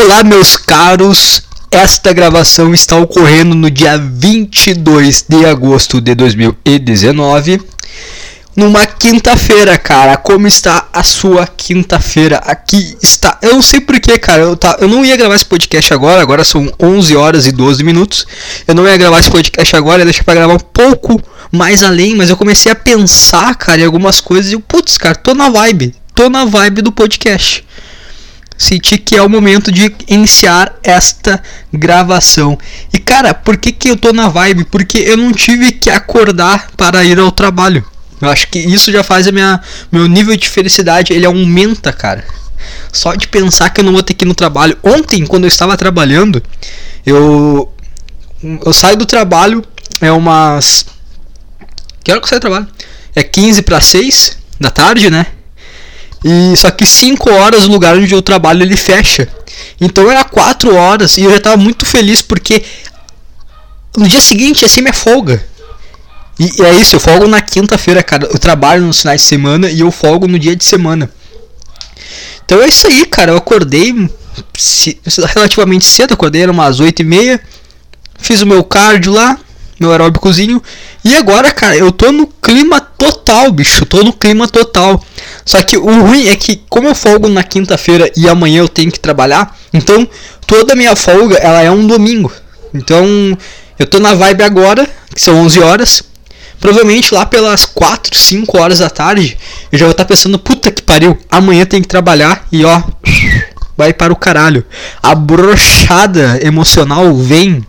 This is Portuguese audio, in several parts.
Olá, meus caros. Esta gravação está ocorrendo no dia 22 de agosto de 2019, numa quinta-feira, cara. Como está a sua quinta-feira? Aqui está. Eu não sei porquê, cara. Eu, tá, eu não ia gravar esse podcast agora, agora são 11 horas e 12 minutos. Eu não ia gravar esse podcast agora, ia deixar pra gravar um pouco mais além, mas eu comecei a pensar, cara, em algumas coisas e, putz, cara, tô na vibe. Tô na vibe do podcast senti que é o momento de iniciar esta gravação. E cara, por que, que eu tô na vibe? Porque eu não tive que acordar para ir ao trabalho. Eu acho que isso já faz a minha meu nível de felicidade, ele aumenta, cara. Só de pensar que eu não vou ter que ir no trabalho. Ontem, quando eu estava trabalhando, eu eu saio do trabalho é umas Que hora que eu saio do trabalho? É 15 para 6 da tarde, né? E só que 5 horas o lugar onde eu trabalho ele fecha. Então era 4 horas e eu já estava muito feliz porque no dia seguinte assim minha folga. E, e é isso, eu folgo na quinta-feira, cara. Eu trabalho nos finais de semana e eu folgo no dia de semana. Então é isso aí, cara. Eu acordei relativamente cedo, acordei era umas 8 e meia. Fiz o meu cardio lá, meu aeróbicozinho. E agora, cara, eu tô no clima total, bicho. Tô no clima total. Só que o ruim é que, como eu folgo na quinta-feira e amanhã eu tenho que trabalhar, então toda minha folga ela é um domingo. Então eu tô na vibe agora, que são 11 horas. Provavelmente lá pelas 4, 5 horas da tarde, eu já vou estar tá pensando, puta que pariu, amanhã tem que trabalhar e ó, vai para o caralho. A brochada emocional vem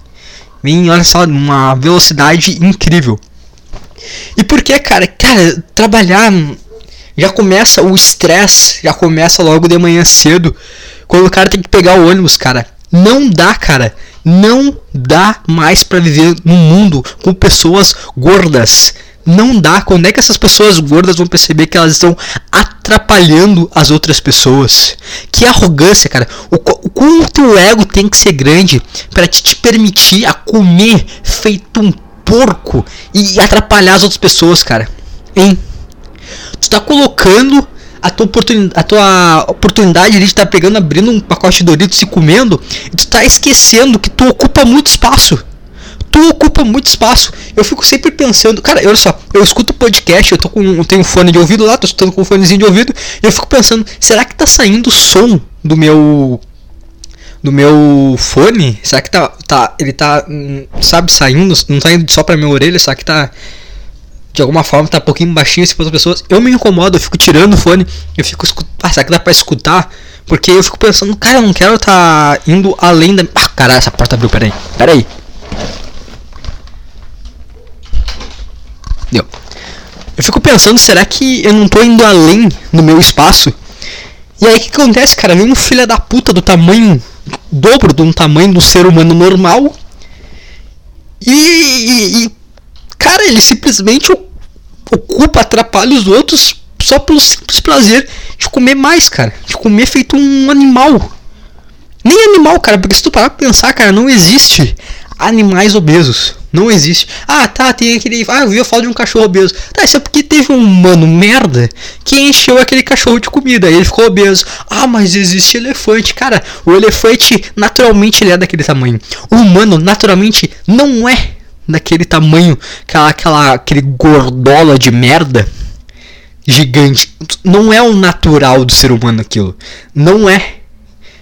Vem, olha só, numa velocidade incrível. E por que, cara? Cara, trabalhar já começa o estresse, já começa logo de manhã cedo, quando o cara tem que pegar o ônibus, cara. Não dá, cara. Não dá mais para viver num mundo com pessoas gordas. Não dá. Quando é que essas pessoas gordas vão perceber que elas estão atrapalhando as outras pessoas? Que arrogância, cara. O, o teu ego tem que ser grande para te, te permitir a comer feito um porco e atrapalhar as outras pessoas, cara. Hein? Tu tá colocando a tua, oportunidade, a tua oportunidade de estar tá pegando, abrindo um pacote de Doritos e comendo, tu tá esquecendo que tu ocupa muito espaço tu ocupa muito espaço. Eu fico sempre pensando, cara, olha só, eu escuto podcast, eu tô com, eu tenho um fone de ouvido lá, tô escutando com um fonezinho de ouvido, e eu fico pensando, será que tá saindo som do meu do meu fone? Será que tá, tá ele tá, hum, sabe, saindo, não tá indo só pra minha orelha, será que tá de alguma forma tá um pouquinho baixinho assim para as pessoas. Eu me incomodo, eu fico tirando o fone, eu fico escutando, ah, será que dá para escutar? Porque eu fico pensando, cara, eu não quero tá indo além da. Ah, caralho, essa porta abriu, peraí. Peraí. Deu. Eu fico pensando, será que eu não tô indo além no meu espaço? E aí o que acontece, cara? Vem um filho da puta do tamanho dobro um tamanho do ser humano normal. E, e, e cara, ele simplesmente ocupa, atrapalha os outros só pelo simples prazer de comer mais, cara. De comer feito um animal. Nem animal, cara, porque se tu parar pra pensar, cara, não existe animais obesos. Não existe. Ah, tá, tem aquele. Ah, eu vi a foto de um cachorro obeso. Tá, isso é porque teve um humano merda que encheu aquele cachorro de comida e ele ficou obeso. Ah, mas existe elefante. Cara, o elefante naturalmente ele é daquele tamanho. O humano naturalmente não é daquele tamanho, aquela, aquela, aquele gordola de merda gigante. Não é o natural do ser humano aquilo. Não é.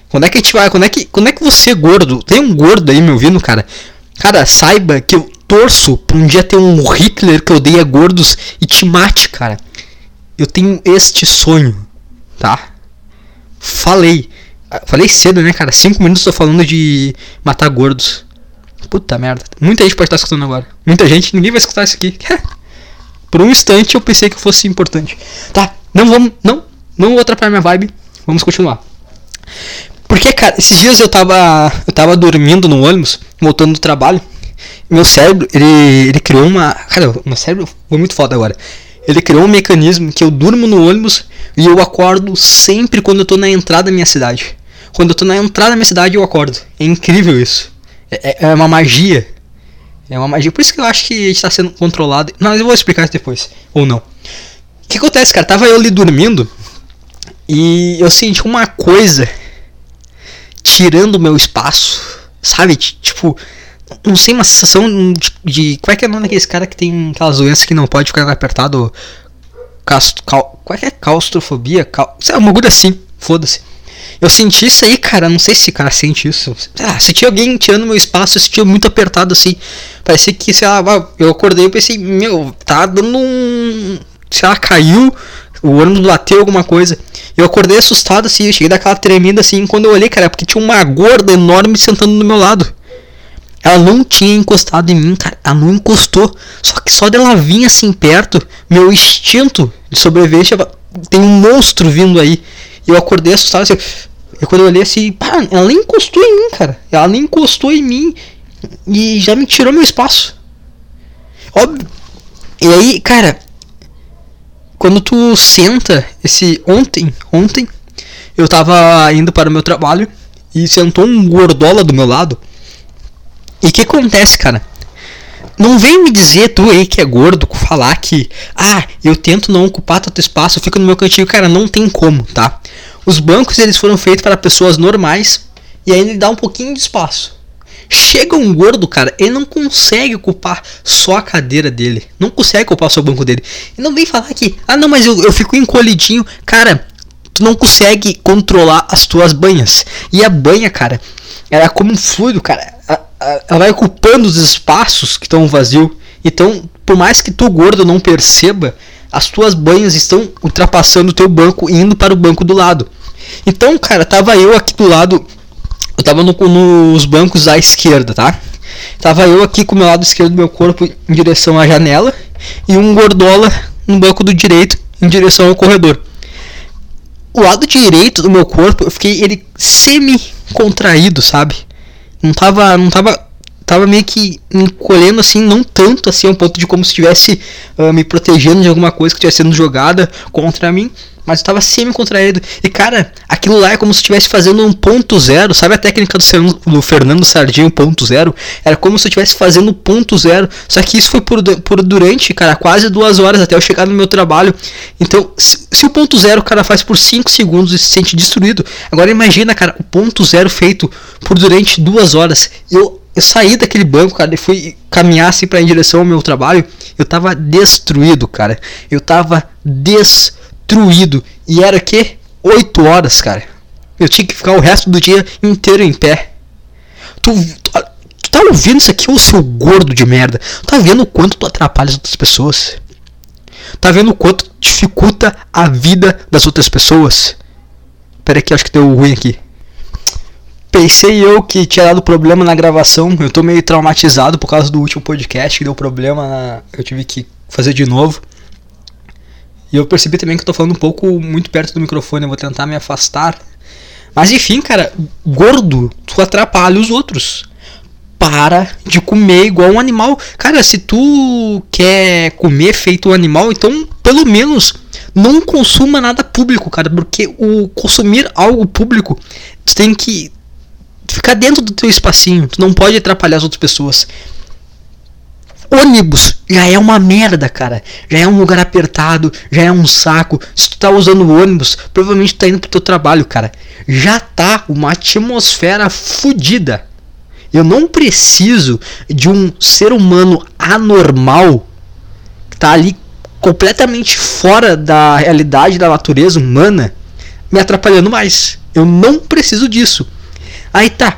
Quando é que a gente vai. Quando é que, quando é que você, gordo. Tem um gordo aí me ouvindo, cara. Cara, saiba que eu torço pra um dia ter um Hitler que odeia gordos e te mate, cara. Eu tenho este sonho, tá? Falei. Falei cedo, né, cara? Cinco minutos tô falando de matar gordos. Puta merda. Muita gente pode estar escutando agora. Muita gente, ninguém vai escutar isso aqui. Por um instante eu pensei que fosse importante. Tá, não vamos. Não, não vou atrapalhar minha vibe. Vamos continuar. Porque, cara, esses dias eu tava. Eu tava dormindo no ônibus, voltando do trabalho. Meu cérebro, ele, ele criou uma. Cara, meu cérebro foi muito foda agora. Ele criou um mecanismo que eu durmo no ônibus e eu acordo sempre quando eu tô na entrada da minha cidade. Quando eu tô na entrada da minha cidade, eu acordo. É incrível isso. É, é, uma magia. É uma magia. Por isso que eu acho que está sendo controlado. Mas eu vou explicar isso depois. Ou não. O que acontece, cara? Tava eu ali dormindo. E eu senti uma coisa tirando o meu espaço, sabe? Tipo, não sei, uma sensação de, de. Qual é que é o nome daqueles cara que tem aquelas doenças que não pode ficar apertado? Cast, cal, qual é que é claustrofobia? Cal, sei lá, uma agulha assim, foda-se. Eu senti isso aí, cara. Não sei se cara sente isso. Ah, senti alguém tirando meu espaço, senti muito apertado assim. Parecia que, sei lá, eu acordei e pensei, meu, tá dando um. Sei lá, caiu, o ônibus bateu alguma coisa. Eu acordei assustado assim, eu cheguei daquela tremida assim. Quando eu olhei, cara, porque tinha uma gorda enorme sentando do meu lado. Ela não tinha encostado em mim, cara. Ela não encostou. Só que só dela vir assim perto, meu instinto de sobrevivência. Tem um monstro vindo aí. Eu acordei assustado assim. E quando eu olhei assim, pá, ela nem encostou em mim, cara. Ela nem encostou em mim. E já me tirou meu espaço. Óbvio. E aí, cara, quando tu senta, esse ontem, ontem, eu tava indo para o meu trabalho e sentou um gordola do meu lado. E o que acontece, cara? Não vem me dizer tu aí que é gordo falar que, ah, eu tento não ocupar tanto espaço, eu fico no meu cantinho, cara, não tem como, tá? Os bancos eles foram feitos para pessoas normais e aí ele dá um pouquinho de espaço. Chega um gordo, cara, ele não consegue ocupar só a cadeira dele. Não consegue ocupar só o banco dele. E não vem falar que, ah não, mas eu, eu fico encolhidinho. Cara, tu não consegue controlar as tuas banhas. E a banha, cara, ela é como um fluido, cara. Ela vai ocupando os espaços que estão vazios. Então, por mais que tu gordo não perceba, as tuas banhas estão ultrapassando o teu banco e indo para o banco do lado. Então, cara, tava eu aqui do lado eu tava no, nos bancos à esquerda, tá? Tava eu aqui com o meu lado esquerdo do meu corpo em direção à janela e um gordola no banco do direito em direção ao corredor. O lado direito do meu corpo, eu fiquei ele semi contraído, sabe? Não tava, não tava tava meio que encolhendo assim, não tanto assim, ao ponto de como se estivesse uh, me protegendo de alguma coisa que estivesse sendo jogada contra mim, mas eu tava semi-contraído. E cara, aquilo lá é como se estivesse fazendo um ponto zero. Sabe a técnica do, do Fernando Sardinha, ponto zero? Era como se eu estivesse fazendo ponto zero. Só que isso foi por, por durante, cara, quase duas horas até eu chegar no meu trabalho. Então, se, se o ponto zero o cara faz por 5 segundos e se sente destruído, agora imagina, cara, o ponto zero feito por durante duas horas. Eu eu saí daquele banco, cara, e fui caminhar assim pra em direção ao meu trabalho. Eu tava destruído, cara. Eu tava destruído. E era que? 8 horas, cara. Eu tinha que ficar o resto do dia inteiro em pé. Tu, tu, tu tá ouvindo isso aqui, ô seu gordo de merda? Tu tá vendo o quanto tu atrapalha as outras pessoas? Tá vendo o quanto dificulta a vida das outras pessoas? Pera que acho que deu ruim aqui. Pensei eu que tinha dado problema na gravação. Eu tô meio traumatizado por causa do último podcast que deu problema. Na... Eu tive que fazer de novo. E eu percebi também que eu tô falando um pouco muito perto do microfone, eu vou tentar me afastar. Mas enfim, cara, gordo, tu atrapalha os outros. Para de comer igual um animal. Cara, se tu quer comer feito um animal, então pelo menos não consuma nada público, cara, porque o consumir algo público, tu tem que ficar dentro do teu espacinho, tu não pode atrapalhar as outras pessoas. Ônibus já é uma merda, cara. Já é um lugar apertado, já é um saco. Se tu tá usando ônibus, provavelmente tu tá indo pro teu trabalho, cara. Já tá uma atmosfera fodida. Eu não preciso de um ser humano anormal que tá ali completamente fora da realidade da natureza humana me atrapalhando mais. Eu não preciso disso. Aí tá,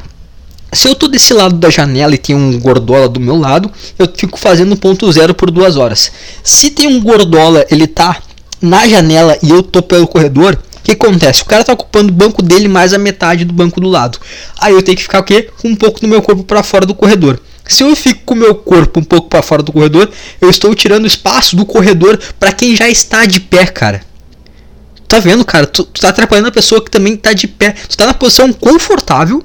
se eu tô desse lado da janela e tem um gordola do meu lado, eu fico fazendo ponto zero por duas horas. Se tem um gordola, ele tá na janela e eu tô pelo corredor, o que acontece? O cara tá ocupando o banco dele mais a metade do banco do lado. Aí eu tenho que ficar o quê? Com um pouco do meu corpo para fora do corredor. Se eu fico com o meu corpo um pouco para fora do corredor, eu estou tirando espaço do corredor para quem já está de pé, cara. Tá vendo, cara? Tu, tu tá atrapalhando a pessoa que também tá de pé. Tu tá na posição confortável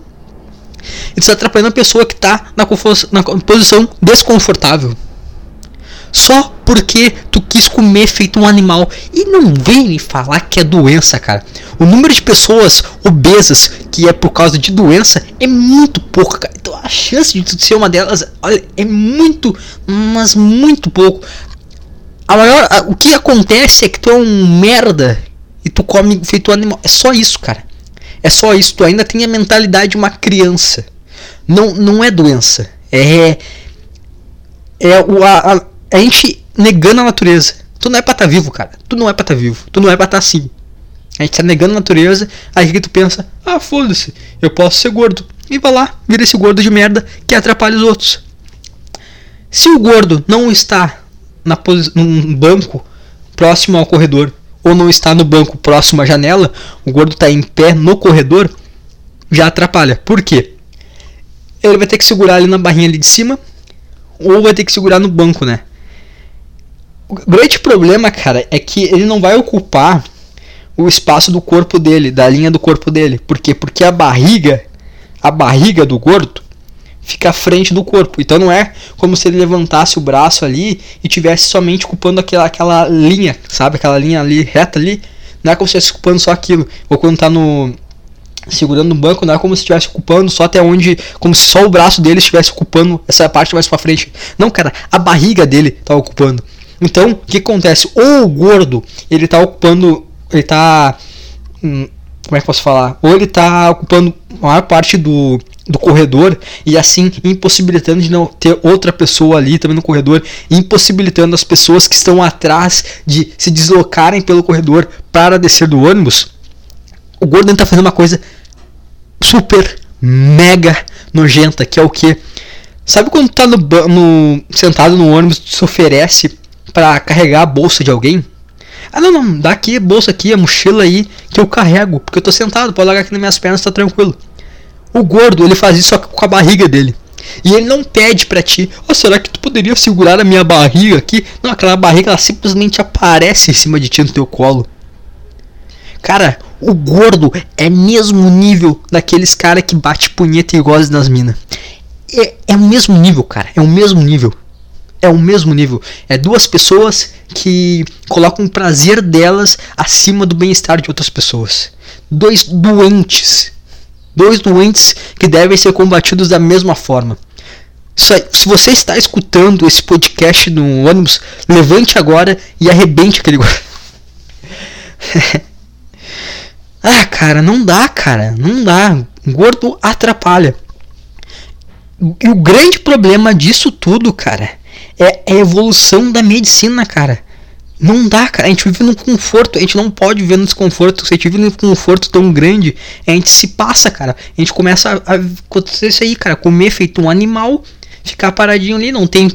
e tu está atrapalhando a pessoa que está na, na posição desconfortável. Só porque tu quis comer feito um animal. E não vem me falar que é doença, cara. O número de pessoas obesas que é por causa de doença é muito pouco, cara. Então a chance de tu ser uma delas, olha, é muito, mas muito pouco. A maior, a, o que acontece é que tu é um merda e tu come feito animal. É só isso, cara. É só isso, tu ainda tem a mentalidade de uma criança. Não, não é doença. É. É o, a, a, a gente negando a natureza. Tu não é pra estar tá vivo, cara. Tu não é pra estar tá vivo. Tu não é pra estar tá assim. A gente tá negando a natureza, aí que tu pensa, ah, foda-se, eu posso ser gordo. E vai lá, vira esse gordo de merda que atrapalha os outros. Se o gordo não está na num banco próximo ao corredor, ou não está no banco próximo à janela, o gordo está em pé no corredor, já atrapalha. Por quê? Ele vai ter que segurar ali na barrinha ali de cima, ou vai ter que segurar no banco, né? O grande problema, cara, é que ele não vai ocupar o espaço do corpo dele, da linha do corpo dele. Por quê? Porque a barriga, a barriga do gordo fica à frente do corpo. Então não é como se ele levantasse o braço ali e tivesse somente ocupando aquela, aquela linha, sabe? Aquela linha ali reta ali. Não é como se estivesse ocupando só aquilo. Ou quando tá no segurando no banco, não é como se estivesse ocupando só até onde, como se só o braço dele estivesse ocupando essa parte mais para frente. Não, cara, a barriga dele tá ocupando. Então, o que acontece? Ou o gordo, ele tá ocupando ele tá. Hum, como é que posso falar? Ou ele tá ocupando a maior parte do, do corredor e assim impossibilitando de não ter outra pessoa ali também no corredor, impossibilitando as pessoas que estão atrás de se deslocarem pelo corredor para descer do ônibus. O Gordon tá fazendo uma coisa super mega nojenta, que é o que? Sabe quando tá no, no sentado no ônibus, se oferece para carregar a bolsa de alguém? Ah, não, não, dá aqui, bolsa aqui, a mochila aí, que eu carrego, porque eu tô sentado, pode largar aqui nas minhas pernas, tá tranquilo. O gordo, ele faz isso com a barriga dele. E ele não pede para ti, oh, será que tu poderia segurar a minha barriga aqui? Não, aquela barriga ela simplesmente aparece em cima de ti no teu colo. Cara, o gordo é mesmo nível daqueles cara que bate punheta e goza nas minas. É, é o mesmo nível, cara, é o mesmo nível é o mesmo nível. É duas pessoas que colocam o prazer delas acima do bem-estar de outras pessoas. Dois doentes. Dois doentes que devem ser combatidos da mesma forma. Aí, se você está escutando esse podcast no ônibus, levante agora e arrebente aquele ah, cara, não dá, cara. Não dá. Gordo atrapalha. E o grande problema disso tudo, cara, é, é a evolução da medicina, cara. Não dá, cara. A gente vive num conforto. A gente não pode viver num desconforto. Se a gente vive num conforto tão grande, a gente se passa, cara. A gente começa a, a acontecer isso aí, cara. Comer feito um animal, ficar paradinho ali. Não tem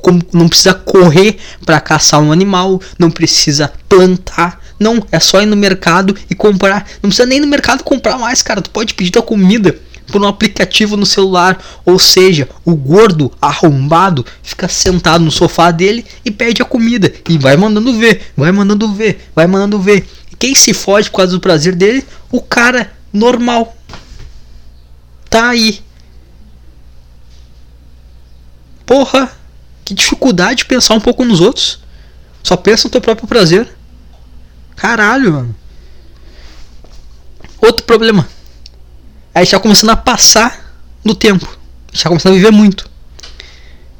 como. Não precisa correr para caçar um animal. Não precisa plantar. Não, é só ir no mercado e comprar. Não precisa nem no mercado comprar mais, cara. Tu pode pedir tua comida por um aplicativo no celular. Ou seja, o gordo arrombado fica sentado no sofá dele e pede a comida. E vai mandando ver, vai mandando ver, vai mandando ver. E quem se fode por causa do prazer dele? O cara normal. Tá aí. Porra, que dificuldade de pensar um pouco nos outros. Só pensa no teu próprio prazer. Caralho, mano. Outro problema a gente tá começando a passar no tempo. A gente tá começando a viver muito.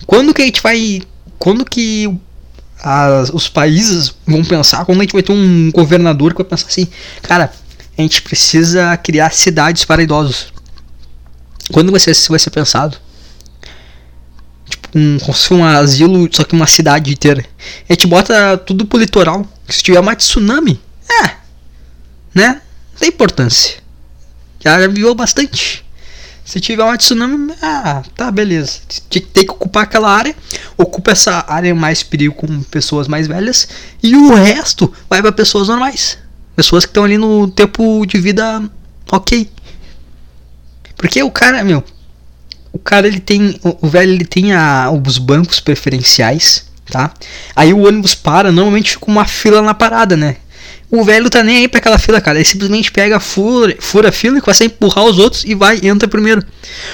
Quando que a gente vai. Quando que as, os países vão pensar? Quando a gente vai ter um governador que vai pensar assim, cara, a gente precisa criar cidades para idosos. Quando vai ser, vai ser pensado? Tipo, um, como se um asilo, só que uma cidade inteira. A gente bota tudo pro litoral. Se tiver uma tsunami, é. Né? Não tem importância já viveu bastante. Se tiver uma tsunami, ah, tá, beleza. Tem que ocupar aquela área. Ocupa essa área mais perigo com pessoas mais velhas. E o resto vai para pessoas normais. Pessoas que estão ali no tempo de vida ok. Porque o cara, meu. O cara ele tem. O velho ele tem a, os bancos preferenciais. Tá? Aí o ônibus para, normalmente fica uma fila na parada, né? O velho tá nem aí pra aquela fila, cara. Ele simplesmente pega, fura, fura a fila e começa a empurrar os outros e vai, entra primeiro.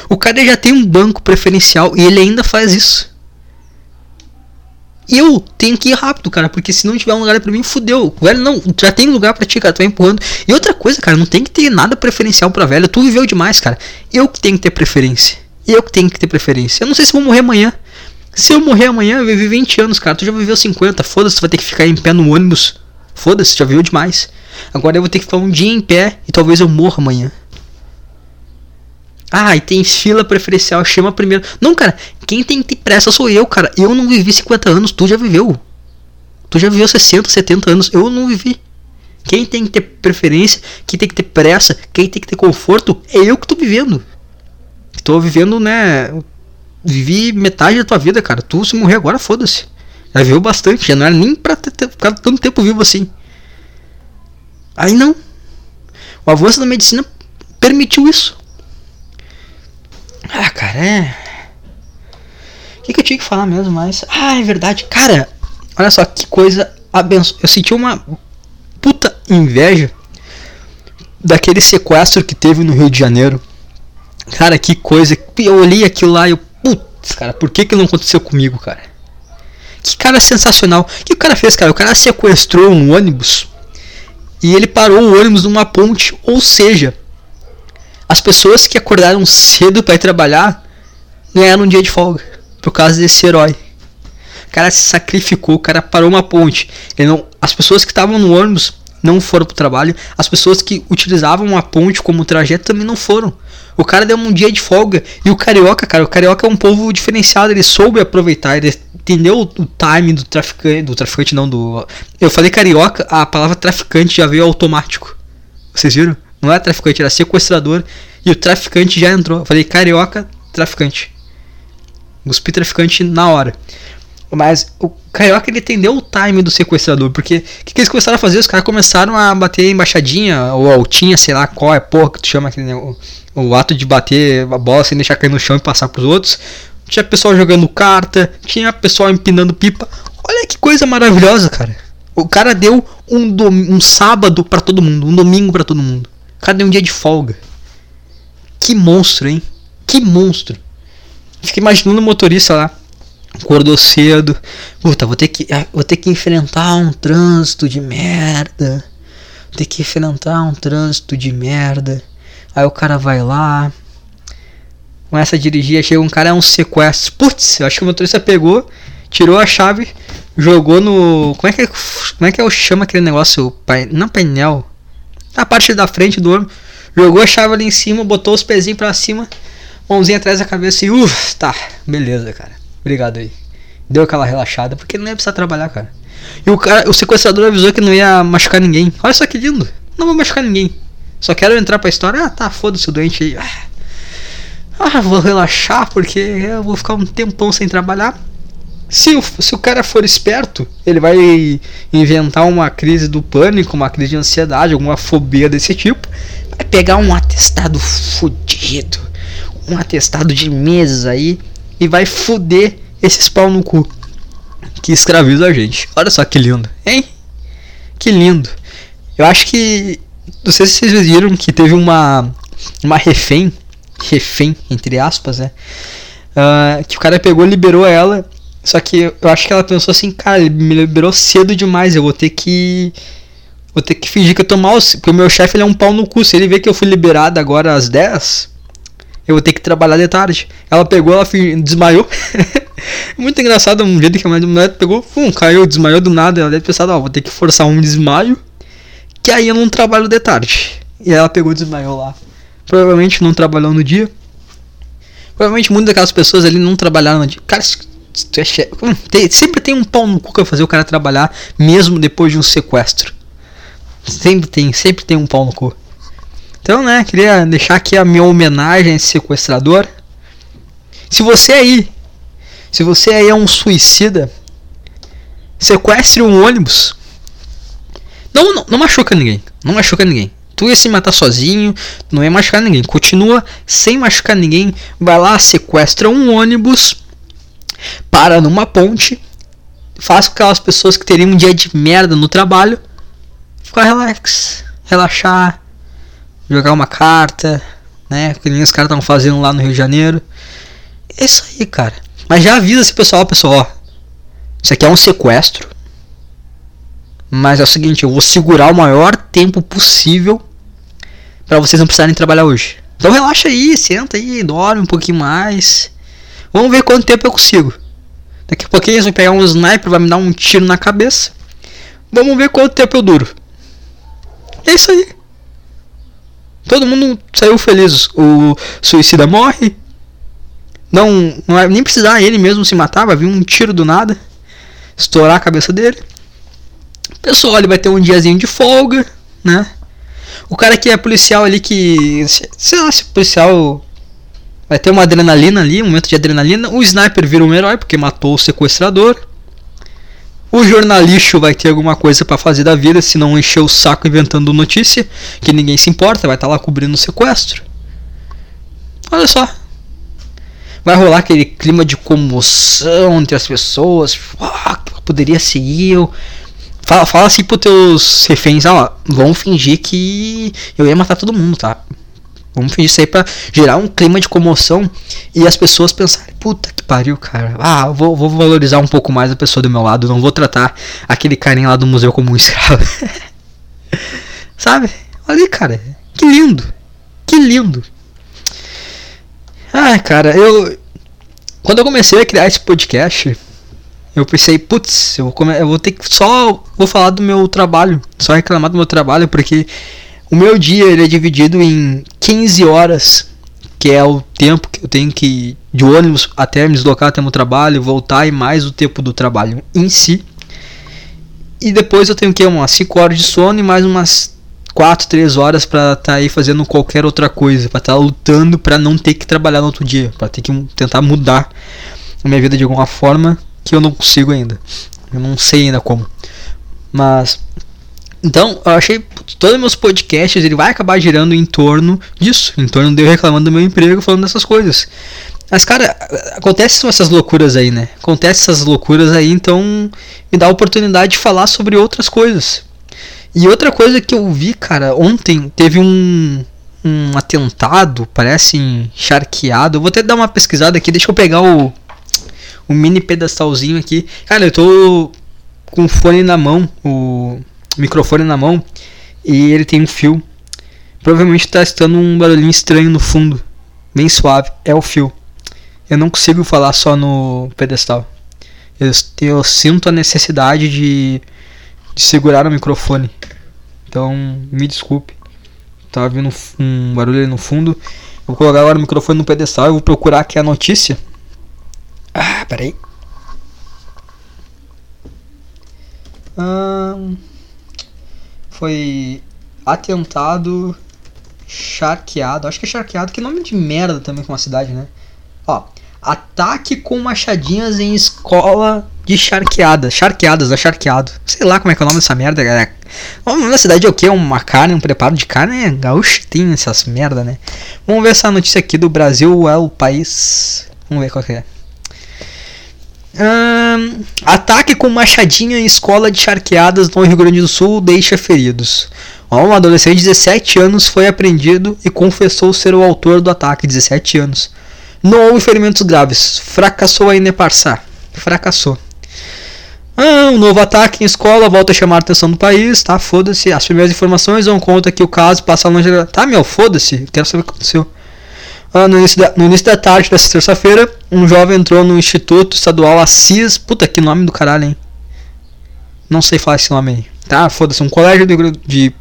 O cara já tem um banco preferencial e ele ainda faz isso. Eu tenho que ir rápido, cara, porque se não tiver um lugar para mim, fudeu. O velho não, já tem lugar pra ti, cara, tu vai empurrando. E outra coisa, cara, não tem que ter nada preferencial pra velho. Tu viveu demais, cara. Eu que tenho que ter preferência. Eu que tenho que ter preferência. Eu não sei se vou morrer amanhã. Se eu morrer amanhã, eu vivi 20 anos, cara. Tu já viveu 50. Foda-se, tu vai ter que ficar em pé no ônibus Foda-se, já viu demais. Agora eu vou ter que ficar um dia em pé e talvez eu morra amanhã. Ah, e tem fila preferencial, chama primeiro. Não, cara, quem tem que ter pressa sou eu, cara. Eu não vivi 50 anos, tu já viveu. Tu já viveu 60, 70 anos, eu não vivi. Quem tem que ter preferência, quem tem que ter pressa, quem tem que ter conforto, é eu que tô vivendo. Tô vivendo, né? Vivi metade da tua vida, cara. Tu se morrer agora, foda-se. Já viveu bastante, já não era nem pra ter, ter ficado tanto tempo vivo assim. Aí não. O avanço da medicina permitiu isso. Ah, cara, é. O que, que eu tinha que falar mesmo mais? Ah, é verdade. Cara, olha só que coisa abençoada. Eu senti uma puta inveja daquele sequestro que teve no Rio de Janeiro. Cara, que coisa. Eu olhei aquilo lá e eu. Putz, cara, por que que não aconteceu comigo, cara? Que cara sensacional. O que o cara fez, cara? O cara sequestrou um ônibus e ele parou o ônibus numa ponte. Ou seja, as pessoas que acordaram cedo para ir trabalhar ganharam um dia de folga por causa desse herói. O cara se sacrificou, o cara parou uma ponte. Não, as pessoas que estavam no ônibus não foram pro trabalho. As pessoas que utilizavam a ponte como trajeto também não foram. O cara deu um dia de folga. E o carioca, cara, o carioca é um povo diferenciado. Ele soube aproveitar, ele entendeu o time do traficante. Do traficante, não, do. Eu falei carioca, a palavra traficante já veio automático. Vocês viram? Não era traficante, era sequestrador. E o traficante já entrou. Eu falei carioca, traficante. Cuspi traficante na hora. Mas o Carioca ele entendeu o time do sequestrador, porque o que, que, eles começaram a fazer? Os caras começaram a bater embaixadinha ou altinha, sei lá qual é porra que tu chama aquele o, o ato de bater a bola sem deixar cair no chão e passar pros outros. Tinha pessoal jogando carta, tinha pessoal empinando pipa. Olha que coisa maravilhosa, cara. O cara deu um, dom, um sábado para todo mundo, um domingo para todo mundo. O cara deu um dia de folga. Que monstro, hein? Que monstro. Fiquei imaginando o motorista lá. Acordou cedo. Puta, vou ter que, ah, vou ter que enfrentar um trânsito de merda. Vou ter que enfrentar um trânsito de merda. Aí o cara vai lá. Começa a dirigir. Chega um cara, é um sequestro. Putz, eu acho que o motorista pegou, tirou a chave, jogou no. Como é que, como é que eu chamo aquele negócio? Não painel. A parte da frente do ônibus. Jogou a chave ali em cima, botou os pezinhos pra cima, mãozinha atrás da cabeça e uff, tá, beleza, cara. Obrigado aí. Deu aquela relaxada, porque não ia precisar trabalhar, cara. E o cara, o sequestrador avisou que não ia machucar ninguém. Olha só que lindo. Não vou machucar ninguém. Só quero entrar pra história. Ah, tá, foda-se o doente aí. Ah, vou relaxar porque eu vou ficar um tempão sem trabalhar. Se o, se o cara for esperto, ele vai inventar uma crise do pânico, uma crise de ansiedade, alguma fobia desse tipo. Vai pegar um atestado fudido, um atestado de meses aí, e vai fuder esses pau no cu que escraviza a gente. Olha só que lindo, hein? Que lindo. Eu acho que. Não sei se vocês viram que teve uma. Uma refém. Refém, entre aspas, né? Uh, que o cara pegou e liberou ela só que eu acho que ela pensou assim, cara, ele me liberou cedo demais, eu vou ter que. Vou ter que fingir que eu tô mal, porque o meu chefe ele é um pau no cu. Se ele vê que eu fui liberado agora às 10, eu vou ter que trabalhar de tarde. Ela pegou, ela desmaiou. Muito engraçado um jeito que a mulher pegou, pum, caiu, desmaiou do nada. Ela deve pensar, ó, vou ter que forçar um desmaio, que aí eu não trabalho de tarde. E ela pegou e desmaiou lá. Provavelmente não trabalhou no dia. Provavelmente muitas daquelas pessoas ali não trabalharam no dia. Cara, é sempre tem um pau no cu que fazer o cara trabalhar, mesmo depois de um sequestro. Sempre tem, sempre tem um pau no cu. Então, né, queria deixar aqui a minha homenagem a esse sequestrador. Se você aí, se você aí é um suicida, sequestre um ônibus. Não, não, não machuca ninguém. Não machuca ninguém. Tu ia se matar sozinho, não ia machucar ninguém. Continua sem machucar ninguém. Vai lá, sequestra um ônibus para numa ponte, faz com que aquelas pessoas que teriam um dia de merda no trabalho ficar relax, relaxar, jogar uma carta, né? Que nem os caras estão fazendo lá no Rio de Janeiro. É isso aí, cara. Mas já avisa esse pessoal, pessoal, ó, isso aqui é um sequestro. Mas é o seguinte, eu vou segurar o maior tempo possível para vocês não precisarem trabalhar hoje. Então relaxa aí, senta aí, dorme um pouquinho mais. Vamos ver quanto tempo eu consigo. Daqui a pouquinho eles vão pegar um sniper, vai me dar um tiro na cabeça. Vamos ver quanto tempo eu duro. É isso aí. Todo mundo saiu feliz. O suicida morre. Não, não é, nem precisar ele mesmo se matar, vai vir um tiro do nada. Estourar a cabeça dele. Pessoal ele vai ter um diazinho de folga, né? O cara que é policial ali que. Sei lá se policial vai ter uma adrenalina ali, um momento de adrenalina. O sniper vira um herói porque matou o sequestrador. O jornalista vai ter alguma coisa para fazer da vida, se não encher o saco inventando notícia, que ninguém se importa, vai estar tá lá cobrindo o sequestro. Olha só. Vai rolar aquele clima de comoção entre as pessoas. Ah, poderia ser eu. Fala, fala assim pros teus reféns, ó, vão fingir que eu ia matar todo mundo, tá? Vamos fingir isso aí pra gerar um clima de comoção e as pessoas pensarem, puta que pariu, cara. Ah, vou, vou valorizar um pouco mais a pessoa do meu lado, não vou tratar aquele carinha lá do museu como um escravo. Sabe? Olha aí, cara. Que lindo. Que lindo. Ai, cara, eu. Quando eu comecei a criar esse podcast, eu pensei, putz, eu, eu vou ter que só. Vou falar do meu trabalho. Só reclamar do meu trabalho, porque o meu dia ele é dividido em 15 horas, que é o tempo que eu tenho que de ônibus até me deslocar até meu trabalho, voltar e mais o tempo do trabalho em si. E depois eu tenho que umas 5 horas de sono e mais umas 4, 3 horas para estar tá aí fazendo qualquer outra coisa, para estar tá lutando para não ter que trabalhar no outro dia, para ter que tentar mudar a minha vida de alguma forma que eu não consigo ainda. Eu não sei ainda como. Mas então, eu achei todos meus podcasts ele vai acabar girando em torno disso, em torno de eu reclamando do meu emprego, falando dessas coisas. Mas cara, acontecem essas loucuras aí, né? Acontecem essas loucuras aí, então me dá a oportunidade de falar sobre outras coisas. E outra coisa que eu vi, cara, ontem teve um um atentado, parece encharqueado. Eu vou até dar uma pesquisada aqui, deixa eu pegar o o mini pedestalzinho aqui. Cara, eu tô com o fone na mão, o microfone na mão e ele tem um fio. Provavelmente está estando um barulhinho estranho no fundo, bem suave. É o fio. Eu não consigo falar só no pedestal. Eu, eu sinto a necessidade de, de segurar o microfone. Então, me desculpe. Tava vindo um barulho ali no fundo. Vou colocar agora o microfone no pedestal e vou procurar aqui a notícia. Ah, peraí. Hum foi atentado charqueado. Acho que é charqueado, que nome de merda também com uma cidade, né? Ó, ataque com machadinhas em escola de charqueadas. Charqueadas, é charqueado. Sei lá como é que é o nome dessa merda, galera. O nome da cidade é o que? Uma carne, um preparo de carne? É, gaúcho tem essas merda, né? Vamos ver essa notícia aqui do Brasil é o país. Vamos ver qual que é. Hum, ataque com machadinha em escola de charqueadas no Rio Grande do Sul deixa feridos. Um adolescente de 17 anos foi apreendido e confessou ser o autor do ataque, 17 anos. Não houve ferimentos graves. Fracassou a Ineparsar. Fracassou. Ah, um novo ataque em escola volta a chamar a atenção do país, tá? Foda-se. As primeiras informações dão conta que o caso passa longe. Tá, meu, foda-se. Quero saber o que aconteceu. Ah, no, início da, no início da tarde dessa terça-feira, um jovem entrou no Instituto Estadual Assis. Puta, que nome do caralho, hein? Não sei falar esse nome aí. Tá, foda-se. Um colégio de, de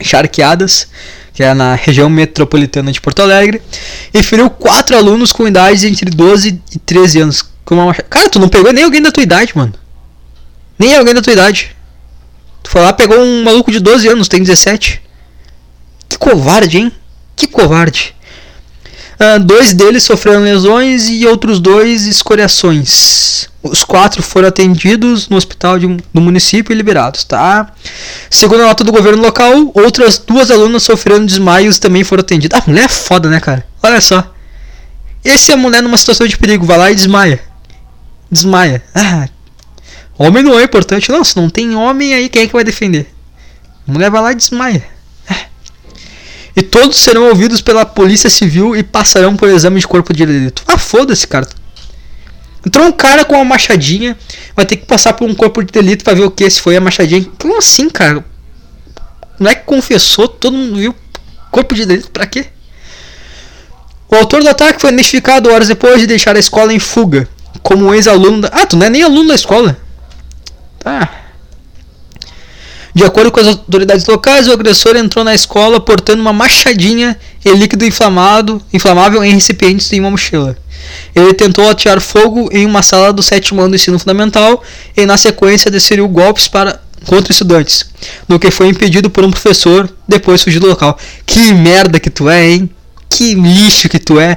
charqueadas, que é na região metropolitana de Porto Alegre, e feriu quatro alunos com idades entre 12 e 13 anos. Com uma... Cara, tu não pegou nem alguém da tua idade, mano. Nem alguém da tua idade. Tu foi lá, pegou um maluco de 12 anos, tem 17. Que covarde, hein? Que covarde. Uh, dois deles sofreram lesões e outros dois escoriações. Os quatro foram atendidos no hospital de, do município e liberados, tá? Segundo a nota do governo local, outras duas alunas sofreram desmaios também foram atendidas. Ah, mulher é foda, né, cara? Olha só. Esse é a mulher numa situação de perigo, vai lá e desmaia. Desmaia. Ah, homem não é importante. Não, se não tem homem aí, quem é que vai defender? A mulher vai lá e desmaia e todos serão ouvidos pela Polícia Civil e passarão por exame de corpo de delito. Ah, foda-se, cara. Entrou um cara com uma machadinha, vai ter que passar por um corpo de delito para ver o que se foi a machadinha. Como assim, cara? Não é que confessou, todo mundo viu corpo de delito para quê? O autor do ataque foi identificado horas depois de deixar a escola em fuga, como um ex-aluno da... Ah, tu não é nem aluno da escola. Tá. De acordo com as autoridades locais, o agressor entrou na escola portando uma machadinha e líquido inflamado, inflamável em recipientes em uma mochila. Ele tentou atirar fogo em uma sala do sétimo ano do ensino fundamental e, na sequência, desferiu golpes para contra estudantes, no que foi impedido por um professor, depois fugiu do local. Que merda que tu é, hein? Que lixo que tu é.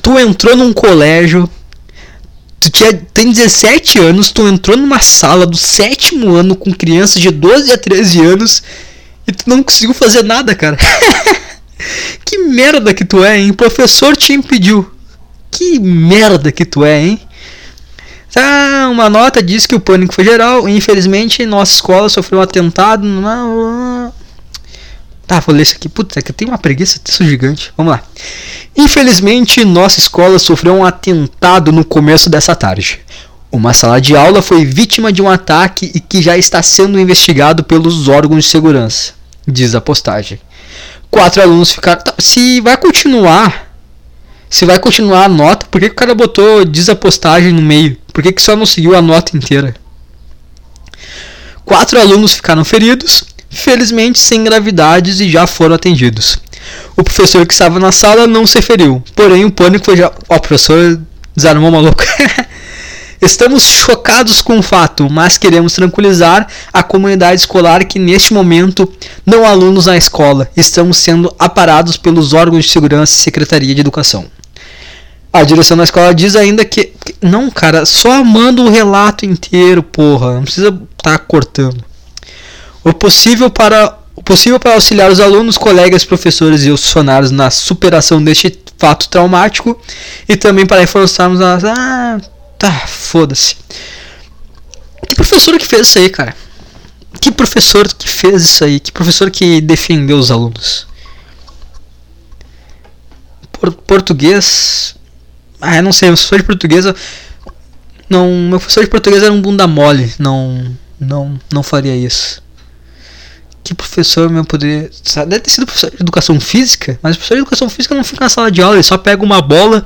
Tu entrou num colégio, tu tinha, tem 17 anos, tu entrou numa sala do sétimo ano com crianças de 12 a 13 anos e tu não conseguiu fazer nada, cara. que merda que tu é, hein? O professor te impediu. Que merda que tu é, hein? Tá, uma nota diz que o pânico foi geral. Infelizmente, nossa escola sofreu um atentado. Tá, vou ler isso aqui. Puta, que eu tenho uma preguiça disso gigante. Vamos lá. Infelizmente, nossa escola sofreu um atentado no começo dessa tarde. Uma sala de aula foi vítima de um ataque e que já está sendo investigado pelos órgãos de segurança, diz a postagem. Quatro alunos ficaram. Tá, se vai continuar se vai continuar a nota, por que, que o cara botou desapostagem no meio? Por que, que só não seguiu a nota inteira? Quatro alunos ficaram feridos, felizmente sem gravidades e já foram atendidos. O professor que estava na sala não se feriu, porém o pânico foi já. Ó, o professor desarmou maluco. Estamos chocados com o fato, mas queremos tranquilizar a comunidade escolar que neste momento não há alunos na escola, estamos sendo aparados pelos órgãos de segurança e secretaria de educação. A direção da escola diz ainda que, não, cara, só manda o relato inteiro, porra, não precisa estar tá cortando. O possível para o possível para auxiliar os alunos, colegas, professores e os funcionários na superação deste fato traumático e também para reforçarmos as ah, Tá, foda-se. Que professor que fez isso aí, cara? Que professor que fez isso aí? Que professor que defendeu os alunos? Por português. Ah, eu não sei, meu professor de português. Não, meu professor de português era um bunda mole. Não, não, não faria isso. Que professor meu poderia. Deve ter sido professor de educação física, mas o professor de educação física não fica na sala de aula, ele só pega uma bola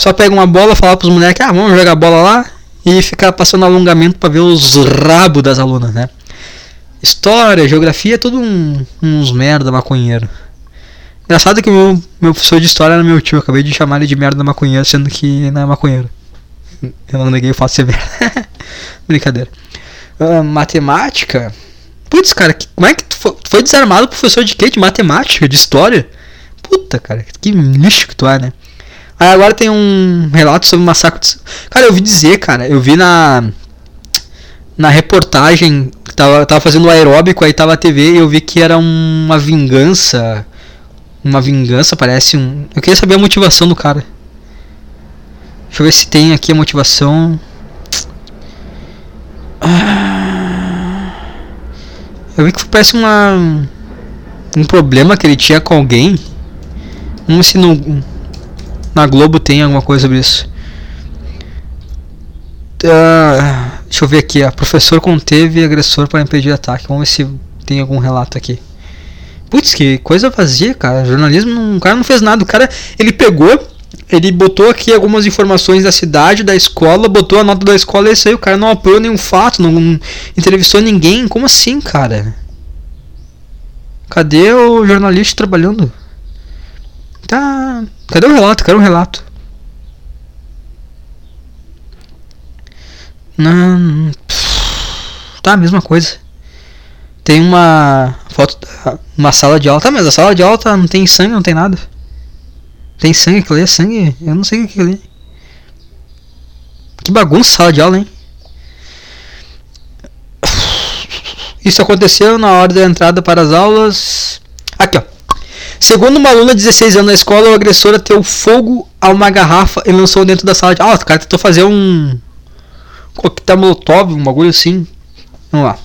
só pega uma bola, falar pros moleques, ah, vamos jogar bola lá e ficar passando alongamento para ver os rabos das alunas, né? História, geografia, é tudo um, uns merda maconheiro. Engraçado que o meu, meu professor de história era meu tio, eu acabei de chamar ele de merda maconheiro, sendo que não é maconheiro. Eu não neguei o fato de ser merda. Brincadeira. Uh, matemática? Putz, cara, que, como é que tu foi, tu foi desarmado professor de quê? De matemática? De história? Puta, cara, que lixo que tu é, né? Aí agora tem um relato sobre o massacre. De... Cara, eu ouvi dizer, cara, eu vi na na reportagem, tava, tava fazendo aeróbico, aí tava a TV e eu vi que era uma vingança. Uma vingança, parece um. Eu queria saber a motivação do cara. Deixa eu ver se tem aqui a motivação. Ah, eu vi que parece uma. Um problema que ele tinha com alguém. Não sei se não na Globo tem alguma coisa sobre isso. Uh, deixa eu ver aqui. A professor conteve agressor para impedir ataque. Vamos ver se tem algum relato aqui. Putz, que coisa vazia, cara. Jornalismo, não, o cara não fez nada. O cara, ele pegou, ele botou aqui algumas informações da cidade, da escola, botou a nota da escola e isso aí. O cara não apoiou nenhum fato, não, entrevistou ninguém. Como assim, cara? Cadê o jornalista trabalhando? Tá. Cadê o relato? Quero um relato. Não. Tá, a mesma coisa. Tem uma foto uma sala de aula. Tá, mas a sala de aula tá, não tem sangue, não tem nada. Tem sangue, aquilo ali é sangue? Eu não sei o que é ali. Que bagunça sala de aula, hein? Isso aconteceu na hora da entrada para as aulas. Aqui, ó. Segundo uma aluna de 16 anos na escola, o agressor ateu fogo a uma garrafa e lançou dentro da sala de aula. Ah, o cara tentou fazer um coquetel molotov, um bagulho assim. Vamos lá.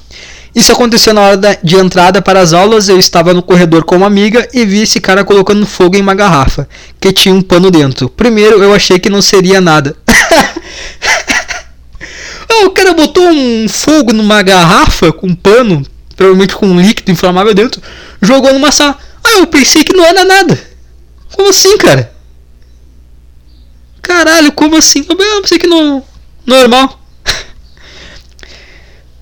Isso aconteceu na hora de entrada para as aulas. Eu estava no corredor com uma amiga e vi esse cara colocando fogo em uma garrafa que tinha um pano dentro. Primeiro eu achei que não seria nada. oh, o cara botou um fogo numa garrafa com um pano, provavelmente com um líquido inflamável dentro, jogou numa sala. Ah, eu pensei que não era nada. Como assim, cara? Caralho, como assim? Eu pensei que não. Normal.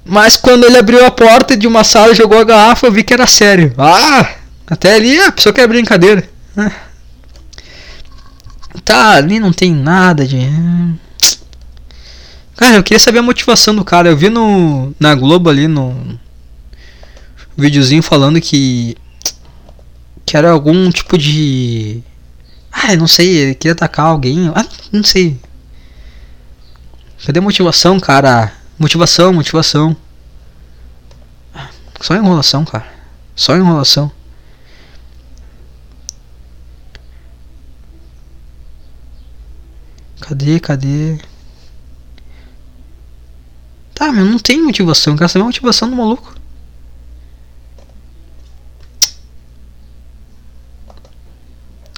Mas quando ele abriu a porta de uma sala e jogou a garrafa, eu vi que era sério. Ah, até ali a pessoa quer brincadeira. Ah. Tá, ali não tem nada de. Cara, eu queria saber a motivação do cara. Eu vi no na Globo ali no videozinho falando que que era algum tipo de ah, não sei, ele queria atacar alguém. Ah, não sei. Cadê a motivação, cara? Motivação, motivação. Só enrolação, cara. Só enrolação. Cadê, cadê? Tá, meu, não tem motivação. Quero saber a motivação do maluco.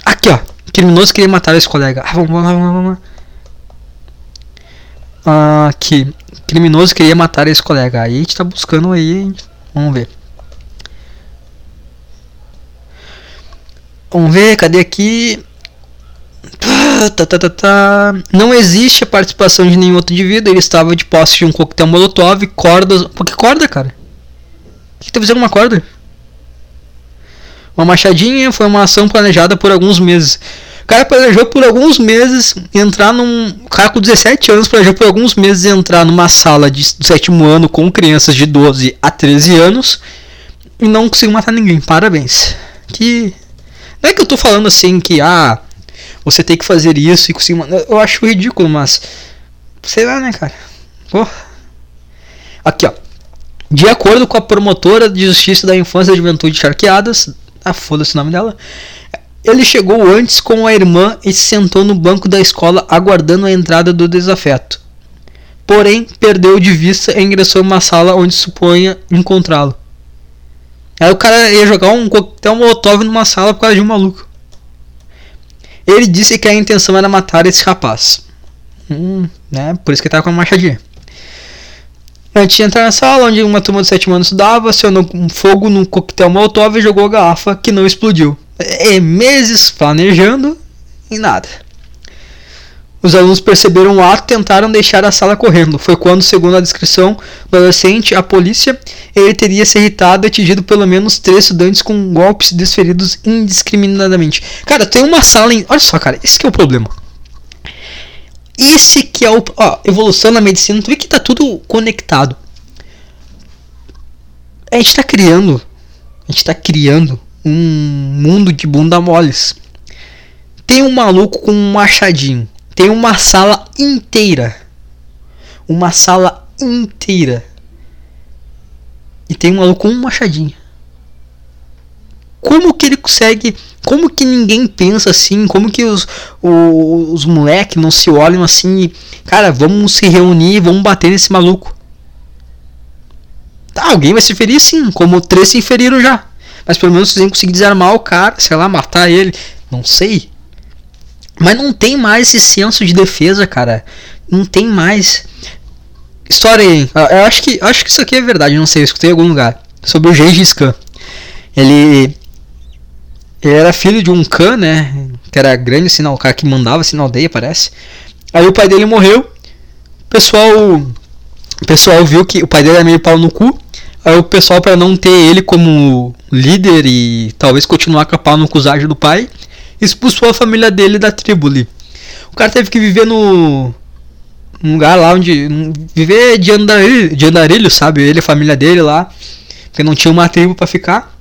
Aqui, ó. Criminoso queria matar esse colega. Ah, vamos, vamos, vamos, vamos. Ah, aqui. Criminoso queria matar esse colega. Aí a gente tá buscando aí. Vamos ver. Vamos ver, cadê aqui? Tá, tá, tá, tá. Não existe a participação de nenhum outro indivíduo. Ele estava de posse de um coquetel molotov, cordas. Por que corda, cara? O que tá fazendo uma corda? Uma machadinha foi uma ação planejada por alguns meses. O cara planejou por alguns meses entrar num. O cara com 17 anos planejou por alguns meses entrar numa sala de, do sétimo ano com crianças de 12 a 13 anos e não conseguiu matar ninguém. Parabéns. Que. Não é que eu tô falando assim que, ah, você tem que fazer isso e conseguir. Eu acho ridículo, mas. Sei lá, né, cara? Porra. Aqui, ó. De acordo com a promotora de justiça da infância e juventude charqueadas, ah, foda-se o nome dela. Ele chegou antes com a irmã e se sentou no banco da escola aguardando a entrada do desafeto. Porém, perdeu de vista e ingressou em uma sala onde supunha encontrá-lo. Aí o cara ia jogar um coquetel molotov numa sala por causa de um maluco. Ele disse que a intenção era matar esse rapaz. Hum, né? Por isso que ele tava com a machadinha. Antes de entrar na sala, onde uma turma de 7 anos estudava, acionou um fogo num coquetel molotov e jogou a garrafa que não explodiu. É meses planejando e nada. Os alunos perceberam o ato e tentaram deixar a sala correndo. Foi quando, segundo a descrição do adolescente, a polícia, ele teria se irritado e atingido pelo menos três estudantes com golpes desferidos indiscriminadamente. Cara, tem uma sala em. Olha só, cara, esse que é o problema. Esse que é o. Ó, evolução na medicina, tu vê que tá tudo conectado. A gente tá criando. A gente tá criando um mundo de bunda moles. Tem um maluco com um machadinho. Tem uma sala inteira. Uma sala inteira. E tem um maluco com um machadinho. Como que ele consegue como que ninguém pensa assim? Como que os, os, os moleques não se olham assim e, cara, vamos se reunir, vamos bater nesse maluco? Tá, alguém vai se ferir sim, como três se feriram já. Mas pelo menos vocês conseguir desarmar o cara, sei lá, matar ele. Não sei. Mas não tem mais esse senso de defesa, cara. Não tem mais. História aí. Eu acho que, acho que isso aqui é verdade, não sei, eu escutei em algum lugar. Sobre o Gengis Khan. Ele ele era filho de um Khan, né? Que era grande assim, o cara que mandava assim na aldeia, parece. Aí o pai dele morreu. O pessoal. O pessoal viu que o pai dele era meio pau no cu. Aí o pessoal, para não ter ele como líder e talvez continuar com a pau no cusagem do pai, expulsou a família dele da tribo ali. O cara teve que viver no. Num lugar lá onde. Viver de andarilho, de andarilho, sabe? Ele e a família dele lá. Porque não tinha uma tribo para ficar.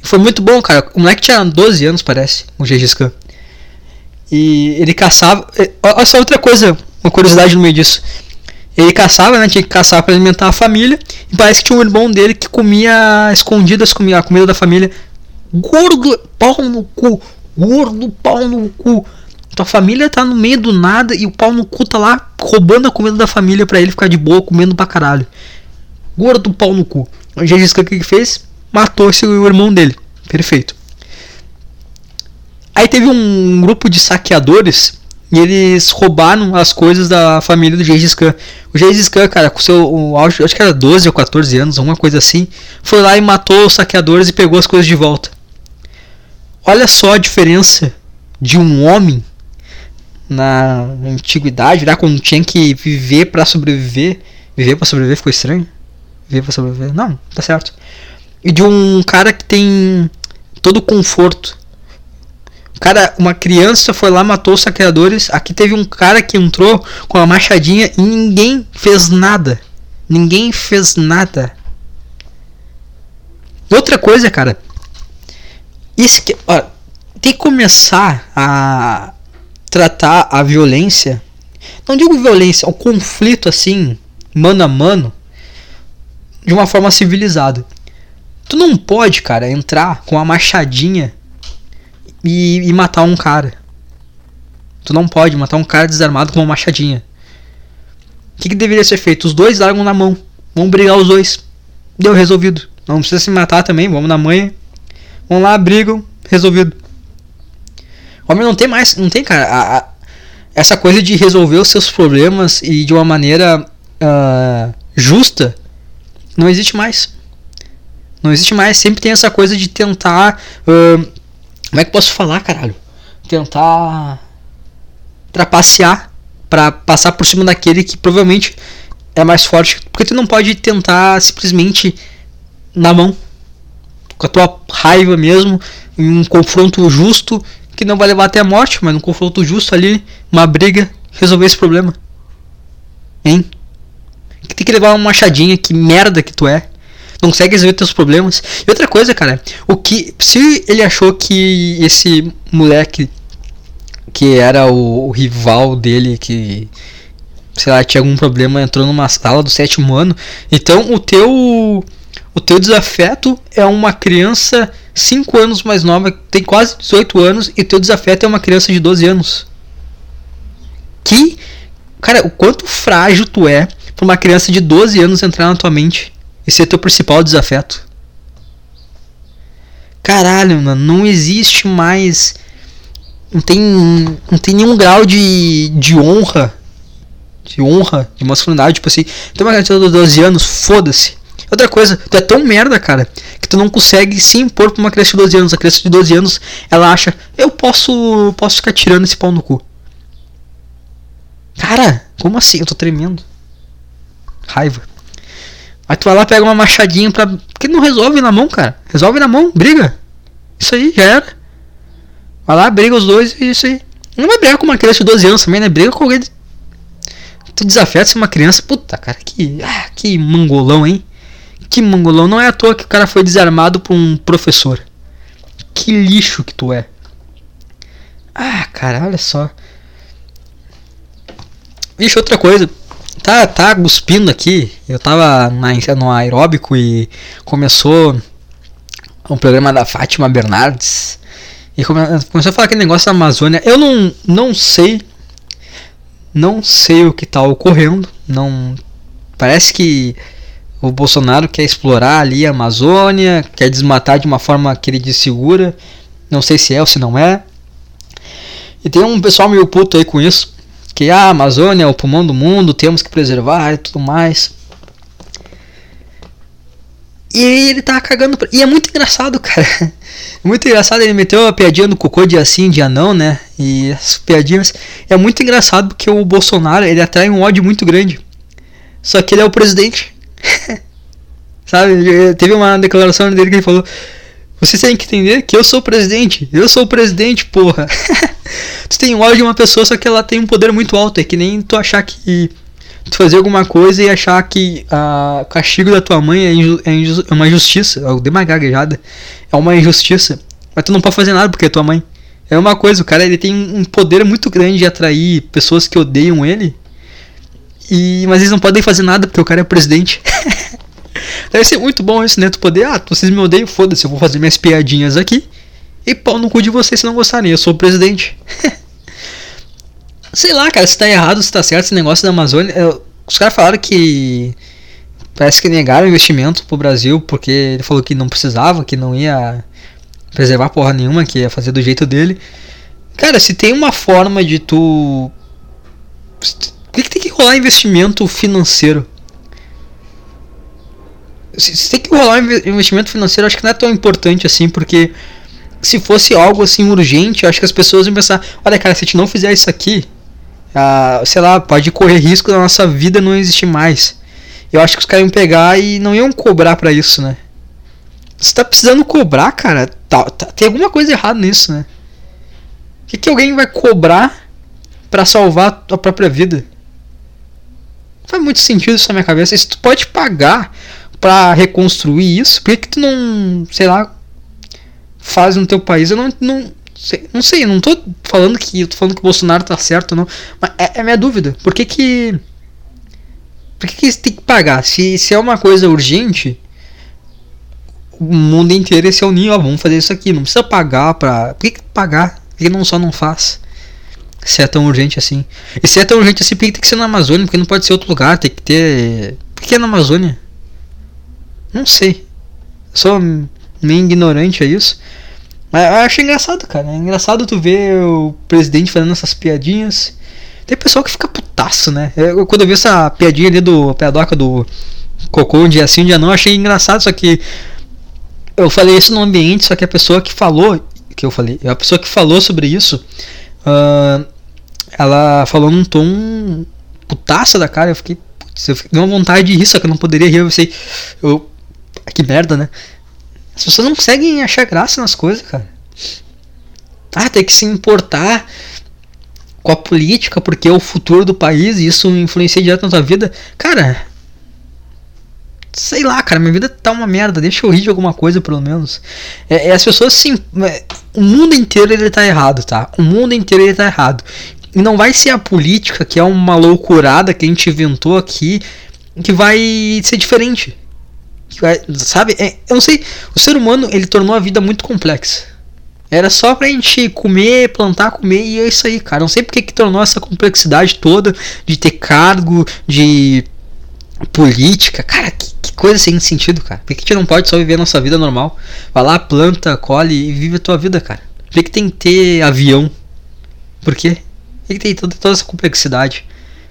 Foi muito bom, cara. O moleque tinha 12 anos, parece, o Gengis Khan. E ele caçava. Olha só outra coisa, uma curiosidade no meio disso. Ele caçava, né? Tinha que caçar para alimentar a família. E parece que tinha um irmão dele que comia escondidas, comia a comida da família. Gordo, pau no cu. Gordo, pau no cu. Tua família tá no meio do nada e o pau no cu tá lá roubando a comida da família para ele ficar de boa comendo pra caralho. Gordo, pau no cu. O Khan o que fez? matou esse, o irmão dele. Perfeito. Aí teve um grupo de saqueadores e eles roubaram as coisas da família do Gengis Khan. O Gengis Khan, cara, com seu auge, acho que era 12 ou 14 anos, alguma coisa assim, foi lá e matou os saqueadores e pegou as coisas de volta. Olha só a diferença de um homem na antiguidade, lá quando tinha que viver para sobreviver, Viver pra sobreviver ficou estranho? Viver pra sobreviver? Não, tá certo. E de um cara que tem todo o conforto. Cara, uma criança foi lá, matou os saqueadores. Aqui teve um cara que entrou com a machadinha e ninguém fez nada. Ninguém fez nada. Outra coisa, cara. Isso que, ó, tem que começar a tratar a violência. Não digo violência, o conflito assim, mano a mano, de uma forma civilizada. Tu não pode, cara, entrar com uma machadinha e, e matar um cara. Tu não pode matar um cara desarmado com uma machadinha. O que, que deveria ser feito? Os dois largam na mão. Vão brigar os dois. Deu resolvido. Não precisa se matar também. Vamos na manha. Vão lá, brigam. Resolvido. Homem não tem mais. Não tem, cara. A, a, essa coisa de resolver os seus problemas e de uma maneira uh, justa. Não existe mais. Não existe mais. Sempre tem essa coisa de tentar. Uh, como é que posso falar, caralho? Tentar. Trapacear para passar por cima daquele que provavelmente é mais forte. Porque tu não pode tentar simplesmente na mão, com a tua raiva mesmo, em um confronto justo que não vai levar até a morte, mas um confronto justo ali, uma briga, resolver esse problema. Hein? Tem que levar uma machadinha, que merda que tu é. Consegue resolver teus problemas. E outra coisa, cara, o que. Se ele achou que esse moleque que era o, o, rival dele, que sei lá, tinha algum problema, entrou numa sala do sétimo ano. Então o teu o teu desafeto é uma criança 5 anos mais nova, tem quase 18 anos, e teu desafeto é uma criança de 12 anos. Que, cara, o quanto frágil tu é pra uma criança de 12 anos entrar na tua mente e ser teu principal desafeto. Caralho, mano, não existe mais não tem, não tem nenhum grau de, de honra. De honra, de masculinidade. Tipo assim, tem uma criança de 12 anos, foda-se. Outra coisa, tu é tão merda, cara, que tu não consegue se impor pra uma criança de 12 anos. A criança de 12 anos, ela acha, eu posso, posso ficar tirando esse pau no cu. Cara, como assim? Eu tô tremendo. Raiva. Aí tu vai lá, pega uma machadinha pra. Porque não resolve na mão, cara. Resolve na mão, briga. Isso aí, já era. Vai lá, briga os dois e isso aí. Não vai brigar com uma criança de 12 anos também, né? Briga com alguém. Tu desafia ser uma criança. Puta, cara, que. Ah, que mangolão, hein? Que mangolão. Não é à toa que o cara foi desarmado por um professor. Que lixo que tu é. Ah, cara, olha só. Vixe, outra coisa. Tá, tá cuspindo aqui. Eu tava na, no aeróbico e começou um programa da Fátima Bernardes. E começou a falar aquele negócio da Amazônia. Eu não, não sei. Não sei o que está ocorrendo. Não. Parece que o Bolsonaro quer explorar ali a Amazônia, quer desmatar de uma forma que ele diz segura. Não sei se é ou se não é. E tem um pessoal meio puto aí com isso. Que a Amazônia é o pulmão do mundo, temos que preservar e tudo mais. E ele tá cagando. Pra... E é muito engraçado, cara. Muito engraçado, ele meteu a piadinha no cocô de assim, de anão, né? E as piadinhas. É muito engraçado porque o Bolsonaro ele atrai um ódio muito grande. Só que ele é o presidente. Sabe? Teve uma declaração dele que ele falou: Vocês têm que entender que eu sou o presidente. Eu sou o presidente, porra. tu tem ódio de uma pessoa, só que ela tem um poder muito alto. É que nem tu achar que tu fazer alguma coisa e achar que o castigo da tua mãe é, inju é, inju é uma injustiça. Eu dei uma gaguejada. É uma injustiça. Mas tu não pode fazer nada porque é tua mãe. É uma coisa, o cara ele tem um poder muito grande de atrair pessoas que odeiam ele. E, mas eles não podem fazer nada porque o cara é presidente. Deve ser muito bom isso, né? Tu poder, ah, vocês me odeiam, foda-se, eu vou fazer minhas piadinhas aqui. E pau no cu de vocês se não gostarem, eu sou o presidente. Sei lá, cara, se tá errado, se tá certo esse negócio da Amazônia. Eu, os caras falaram que. Parece que negaram investimento pro Brasil porque ele falou que não precisava, que não ia preservar porra nenhuma, que ia fazer do jeito dele. Cara, se tem uma forma de tu. Por que, tem que rolar investimento financeiro? Se, se tem que rolar investimento financeiro, acho que não é tão importante assim, porque se fosse algo assim urgente, acho que as pessoas iam pensar: olha, cara, se a gente não fizer isso aqui, ah, sei lá, pode correr risco da nossa vida não existir mais. eu acho que os caras iam pegar e não iam cobrar pra isso, né? Você tá precisando cobrar, cara, tá, tá, tem alguma coisa errada nisso, né? O que, que alguém vai cobrar para salvar a própria vida? Não faz muito sentido isso na minha cabeça. Se tu pode pagar para reconstruir isso, por que, que tu não, sei lá, faz no teu país? Eu não, não, sei, não sei, não tô falando que eu tô falando que o Bolsonaro tá certo não, mas é, é minha dúvida. Por que que por que, que tem que pagar? Se, se é uma coisa urgente, o mundo inteiro ia se unir, ó, vamos fazer isso aqui. Não precisa pagar pra. Por que, que pagar? Por que não só não faz? Se é tão urgente assim. E se é tão urgente assim, por que tem que ser na Amazônia? Porque não pode ser outro lugar, tem que ter. Por que é na Amazônia? Não sei. sou meio ignorante a isso. Mas eu acho engraçado, cara. É engraçado tu ver o presidente fazendo essas piadinhas. Tem pessoal que fica putaço, né? Eu, quando eu vi essa piadinha ali do pedoca do cocô um dia sim, um dia não, achei engraçado, só que eu falei isso no ambiente, só que a pessoa que falou, que eu falei, a pessoa que falou sobre isso, uh, ela falou num tom putaça da cara, eu fiquei, putz, eu fiquei vontade de rir, só que eu não poderia rir, eu pensei, eu, que merda, né? As pessoas não conseguem achar graça nas coisas, cara. Ah, tem que se importar com a política porque é o futuro do país e isso influencia direto na tua vida. Cara, sei lá, cara, minha vida tá uma merda, deixa eu rir de alguma coisa pelo menos. É, é as pessoas sim, é, o mundo inteiro ele tá errado, tá? O mundo inteiro ele tá errado. E não vai ser a política, que é uma loucurada que a gente inventou aqui, que vai ser diferente. Sabe? É, eu não sei, o ser humano ele tornou a vida muito complexa. Era só pra gente comer, plantar, comer e é isso aí, cara. Não sei porque que tornou essa complexidade toda de ter cargo, de política. Cara, que, que coisa sem sentido, cara. Por que a gente não pode só viver a nossa vida normal? Vai lá, planta, colhe e vive a tua vida, cara. Por que, que tem que ter avião? Por quê? Por que, que tem toda, toda essa complexidade?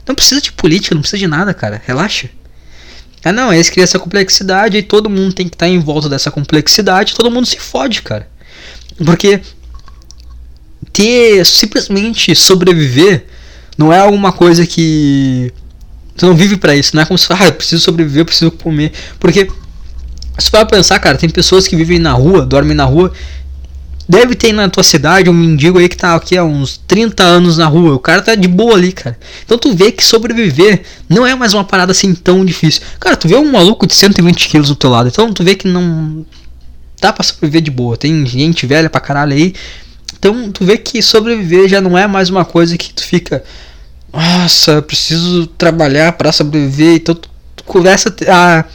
Não precisa de política, não precisa de nada, cara. Relaxa. Ah não, eles criam essa complexidade e todo mundo tem que estar em volta dessa complexidade, todo mundo se fode, cara. Porque ter simplesmente sobreviver não é alguma coisa que tu não vive para isso, não é como se ah, eu preciso sobreviver, eu preciso comer, porque se para pensar, cara, tem pessoas que vivem na rua, dormem na rua. Deve ter na tua cidade um mendigo aí que tá aqui há uns 30 anos na rua. O cara tá de boa ali, cara. Então tu vê que sobreviver não é mais uma parada assim tão difícil. Cara, tu vê um maluco de 120 quilos do teu lado. Então tu vê que não dá pra sobreviver de boa. Tem gente velha pra caralho aí. Então tu vê que sobreviver já não é mais uma coisa que tu fica. Nossa, preciso trabalhar para sobreviver. Então tu, tu começa a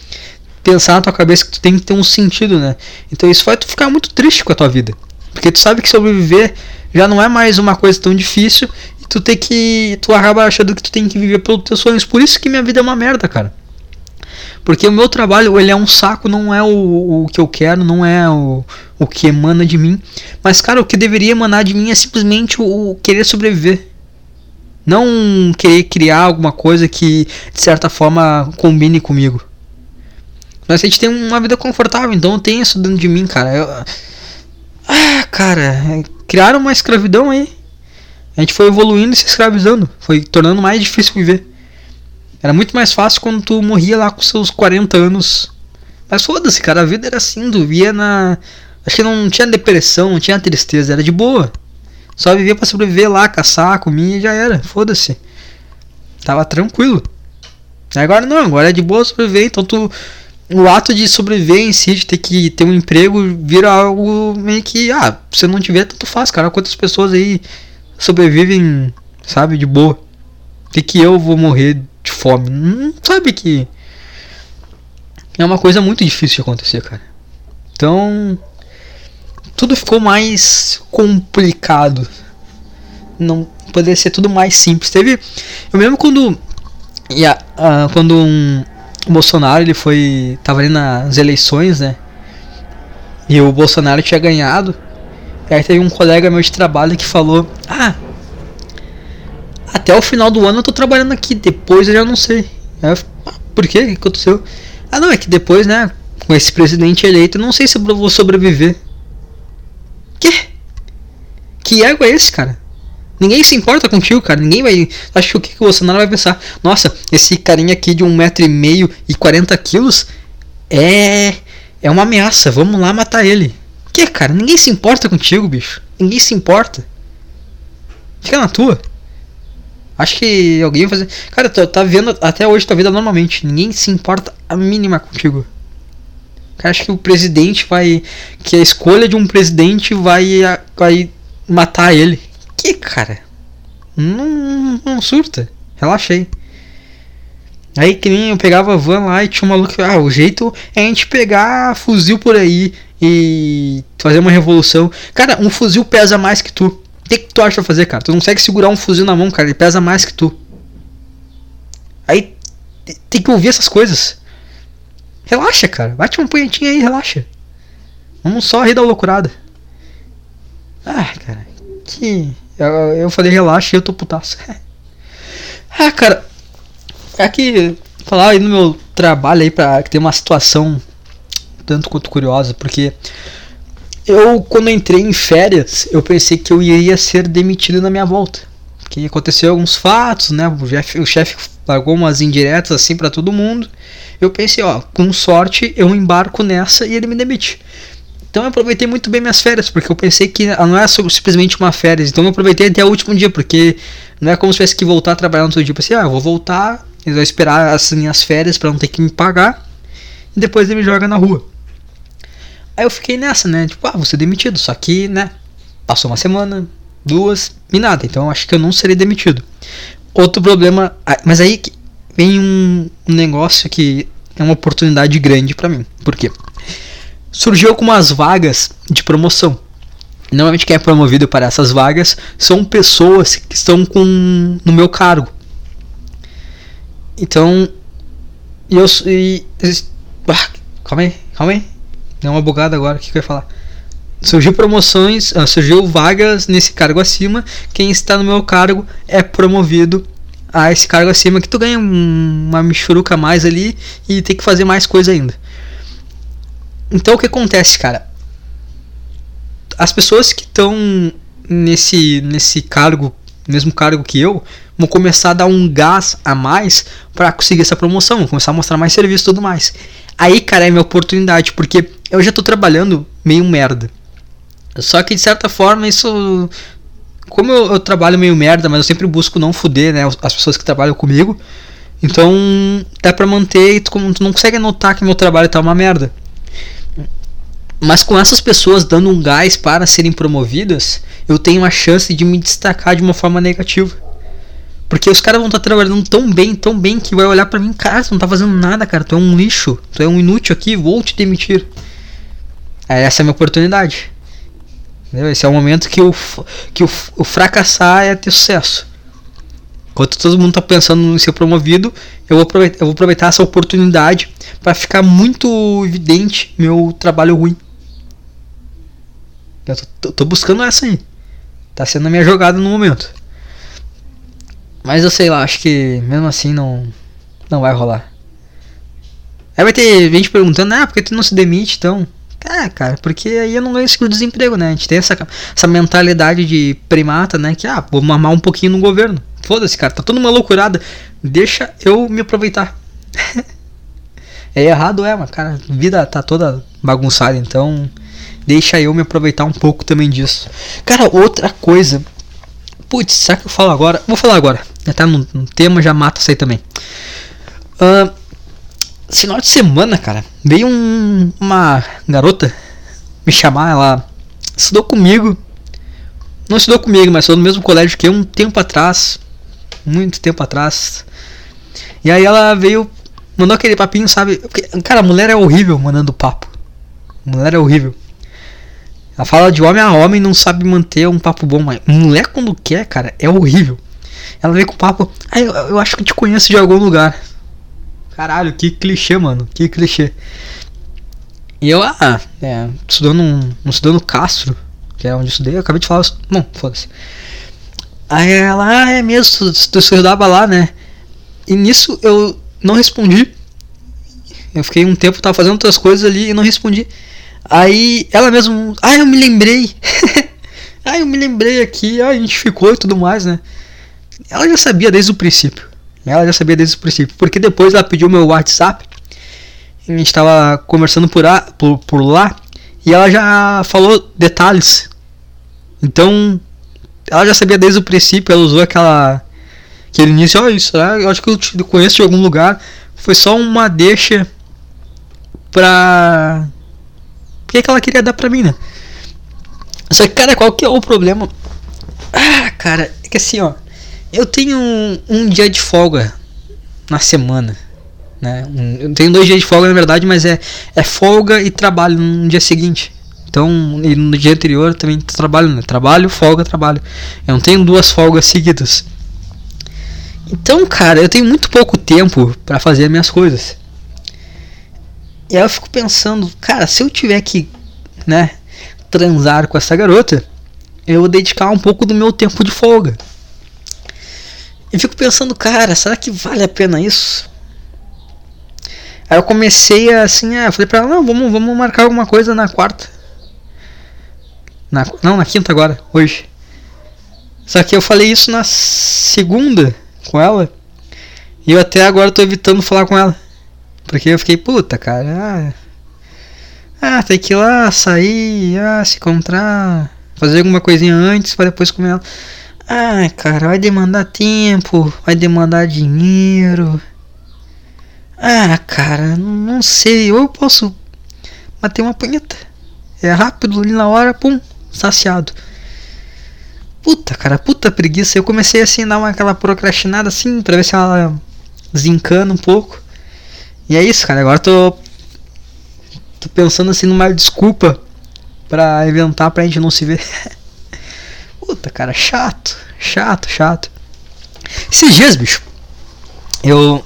pensar na tua cabeça que tu tem que ter um sentido, né? Então isso faz tu ficar muito triste com a tua vida. Porque tu sabe que sobreviver já não é mais uma coisa tão difícil. E tu tem que. Tu acaba achando que tu tem que viver pelos teus sonhos. Por isso que minha vida é uma merda, cara. Porque o meu trabalho, ele é um saco, não é o, o que eu quero, não é o, o que emana de mim. Mas, cara, o que deveria emanar de mim é simplesmente o, o querer sobreviver. Não querer criar alguma coisa que, de certa forma, combine comigo. Mas a gente tem uma vida confortável, então eu tenho isso dentro de mim, cara. Eu... Ah, cara, criaram uma escravidão aí. A gente foi evoluindo e se escravizando. Foi tornando mais difícil viver. Era muito mais fácil quando tu morria lá com seus 40 anos. Mas foda-se, cara, a vida era assim, tu via na. Acho que não tinha depressão, não tinha tristeza, era de boa. Só vivia para sobreviver lá, caçar, comia e já era, foda-se. Tava tranquilo. Agora não, agora é de boa sobreviver, então tu. O ato de sobreviver em si, de ter que ter um emprego, vira algo meio que. Ah, se não tiver, tanto faz, cara. Quantas pessoas aí sobrevivem, sabe, de boa. Tem que eu vou morrer de fome. Não sabe que é uma coisa muito difícil de acontecer, cara. Então, tudo ficou mais complicado. Não poderia ser tudo mais simples. Teve, eu mesmo quando yeah, uh, quando um o Bolsonaro ele foi tava ali nas eleições, né? E o Bolsonaro tinha ganhado. E aí teve um colega meu de trabalho que falou: "Ah, até o final do ano eu tô trabalhando aqui, depois eu já não sei. Eu, ah, por quê? O que aconteceu? Ah não, é que depois, né, com esse presidente eleito, eu não sei se eu vou sobreviver. Que? Que ego é esse, cara? Ninguém se importa contigo, cara. Ninguém vai. Acho que o que, o Bolsonaro vai pensar? Nossa, esse carinha aqui de um metro e meio e 40 quilos é. É uma ameaça. Vamos lá matar ele. Que, cara? Ninguém se importa contigo, bicho. Ninguém se importa. Fica na tua. Acho que alguém vai fazer. Cara, tu tá vendo até hoje tua vida normalmente. Ninguém se importa a mínima contigo. Cara, acho que o presidente vai. Que a escolha de um presidente vai. vai matar ele. Que, cara? Não, não surta. Relaxei. Aí que nem eu pegava a van lá e tinha um maluco. Ah, o jeito é a gente pegar fuzil por aí e fazer uma revolução. Cara, um fuzil pesa mais que tu. O que, que tu acha fazer, cara? Tu não consegue segurar um fuzil na mão, cara. Ele pesa mais que tu. Aí tem que ouvir essas coisas. Relaxa, cara. Bate uma punhetinha aí, relaxa. Vamos só rir da loucurada. Ah, cara. Que. Eu, eu falei relaxa eu tô putaço. ah, cara. Aqui. Falar aí no meu trabalho aí pra que tem uma situação tanto quanto curiosa, porque eu quando entrei em férias, eu pensei que eu iria ser demitido na minha volta. Que aconteceu alguns fatos, né? O chefe, o chefe pagou umas indiretas assim para todo mundo. Eu pensei, ó, com sorte eu embarco nessa e ele me demite. Então eu aproveitei muito bem minhas férias, porque eu pensei que não é simplesmente uma férias. Então eu aproveitei até o último dia, porque não é como se tivesse que voltar a trabalhar no outro dia. Eu pensei, ah, eu vou voltar, eles vão esperar as minhas férias para não ter que me pagar, e depois ele me joga na rua. Aí eu fiquei nessa, né? Tipo, ah, vou ser demitido. Só que, né? Passou uma semana, duas, e nada. Então eu acho que eu não serei demitido. Outro problema. Mas aí vem um negócio que é uma oportunidade grande para mim. Por quê? Surgiu algumas vagas de promoção. Normalmente quem é promovido para essas vagas são pessoas que estão com no meu cargo. Então, eu e, ah, calma aí, calma aí. Deu uma bugada agora, o que, que eu ia falar? Surgiu promoções, uh, surgiu vagas nesse cargo acima. Quem está no meu cargo é promovido a esse cargo acima que tu ganha uma michuruca a mais ali e tem que fazer mais coisa ainda. Então o que acontece, cara? As pessoas que estão nesse nesse cargo, mesmo cargo que eu, vão começar a dar um gás a mais para conseguir essa promoção, vão começar a mostrar mais serviço e tudo mais. Aí, cara, é minha oportunidade, porque eu já tô trabalhando meio merda. Só que de certa forma isso como eu, eu, trabalho meio merda, mas eu sempre busco não fuder, né, as pessoas que trabalham comigo. Então, dá pra manter e tu, tu não consegue notar que meu trabalho tá uma merda. Mas com essas pessoas dando um gás para serem promovidas, eu tenho a chance de me destacar de uma forma negativa. Porque os caras vão estar trabalhando tão bem, tão bem, que vai olhar para mim, cara, tu não tá fazendo nada, cara, tu é um lixo, tu é um inútil aqui, vou te demitir. Essa é a minha oportunidade. Entendeu? Esse é o momento que o, que o, o fracassar é ter sucesso. Enquanto todo mundo está pensando em ser promovido, eu vou aproveitar, eu vou aproveitar essa oportunidade para ficar muito evidente meu trabalho ruim. Eu tô, tô, buscando essa aí. Tá sendo a minha jogada no momento. Mas eu sei lá, acho que mesmo assim não não vai rolar. Aí vai ter gente perguntando, ah, por que tu não se demite então? Ah, cara, porque aí eu não ganho esse desemprego, né? A gente tem essa, essa mentalidade de primata, né? Que, ah, vou mamar um pouquinho no governo. Foda-se, cara, tá tudo uma loucurada. Deixa eu me aproveitar. é errado, é, mas, cara, a vida tá toda bagunçada, então deixa eu me aproveitar um pouco também disso. Cara, outra coisa. Putz, será que eu falo agora? Vou falar agora. Já tá no, no tema, já mata isso aí também. Uh, final de semana, cara, veio um, uma garota me chamar. Ela estudou comigo. Não estudou comigo, mas estudou no mesmo colégio que eu um tempo atrás. Muito tempo atrás. E aí ela veio, mandou aquele papinho, sabe? Cara, a mulher é horrível mandando papo. A mulher é horrível. Ela fala de homem a homem não sabe manter um papo bom, mas mulher quando quer, cara, é horrível. Ela vem com papo, ah, eu, eu acho que te conheço de algum lugar. Caralho, que clichê, mano, que clichê. E eu, ah, é, estudando, um, estudando Castro, que é onde eu estudei, eu acabei de falar, não, foda-se. Aí ela, ah, é mesmo, tu, tu estudava lá, né? E nisso eu não respondi. Eu fiquei um tempo, tava fazendo outras coisas ali e não respondi. Aí ela mesmo, ah, eu me lembrei. Aí eu me lembrei aqui, a gente ficou e tudo mais, né? Ela já sabia desde o princípio. Ela já sabia desde o princípio. Porque depois ela pediu meu WhatsApp. A gente tava conversando por, a, por, por lá. E ela já falou detalhes. Então, ela já sabia desde o princípio. Ela usou aquela. Aquele início. Ó, isso, né? eu acho que eu te conheço de algum lugar. Foi só uma deixa pra. O que, que ela queria dar pra mim, né? Só que, cara, qual que é o problema? Ah, cara, é que assim, ó. Eu tenho um, um dia de folga na semana. Né? Um, eu tenho dois dias de folga, na verdade, mas é, é folga e trabalho no dia seguinte. Então, no dia anterior também trabalho, né? Trabalho, folga, trabalho. Eu não tenho duas folgas seguidas. Então, cara, eu tenho muito pouco tempo para fazer minhas coisas. E aí eu fico pensando, cara, se eu tiver que, né, transar com essa garota, eu vou dedicar um pouco do meu tempo de folga. E fico pensando, cara, será que vale a pena isso? Aí eu comecei a, assim, ah, falei pra ela, não, vamos, vamos marcar alguma coisa na quarta. Na, não, na quinta agora, hoje. Só que eu falei isso na segunda com ela. E eu até agora tô evitando falar com ela. Porque eu fiquei, puta, cara. Ah, ah tem que ir lá, sair, ah, se encontrar, fazer alguma coisinha antes para depois comer ela. Ah, cara, vai demandar tempo, vai demandar dinheiro. Ah, cara, não sei. Ou eu posso bater uma punheta. É rápido ali na hora, pum, saciado. Puta, cara, puta preguiça. Eu comecei assim a dar uma, aquela procrastinada assim, pra ver se ela desencana um pouco. E é isso, cara. Agora tô. Tô pensando assim numa desculpa pra inventar pra gente não se ver. Puta, cara, chato. Chato, chato. Esses dias, bicho. Eu.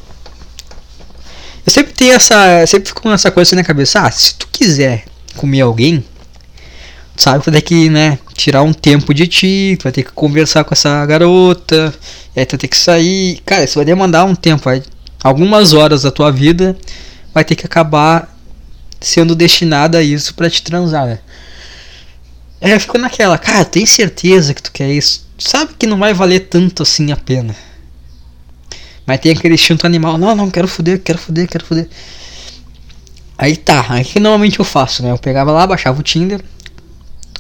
Eu sempre tenho essa. Sempre fico com essa coisa assim na cabeça. Ah, se tu quiser comer alguém, tu sabe que vai ter que, né, tirar um tempo de ti, tu vai ter que conversar com essa garota, aí tu vai ter que sair. Cara, isso vai demandar um tempo, vai algumas horas da tua vida vai ter que acabar sendo destinada a isso para te transar, né? É, eu fico naquela, cara, tem certeza que tu quer isso? Sabe que não vai valer tanto assim a pena. Mas tem aquele instinto animal, não, não, quero foder, quero foder, quero foder. Aí tá, aí que normalmente eu faço, né? Eu pegava lá, baixava o Tinder,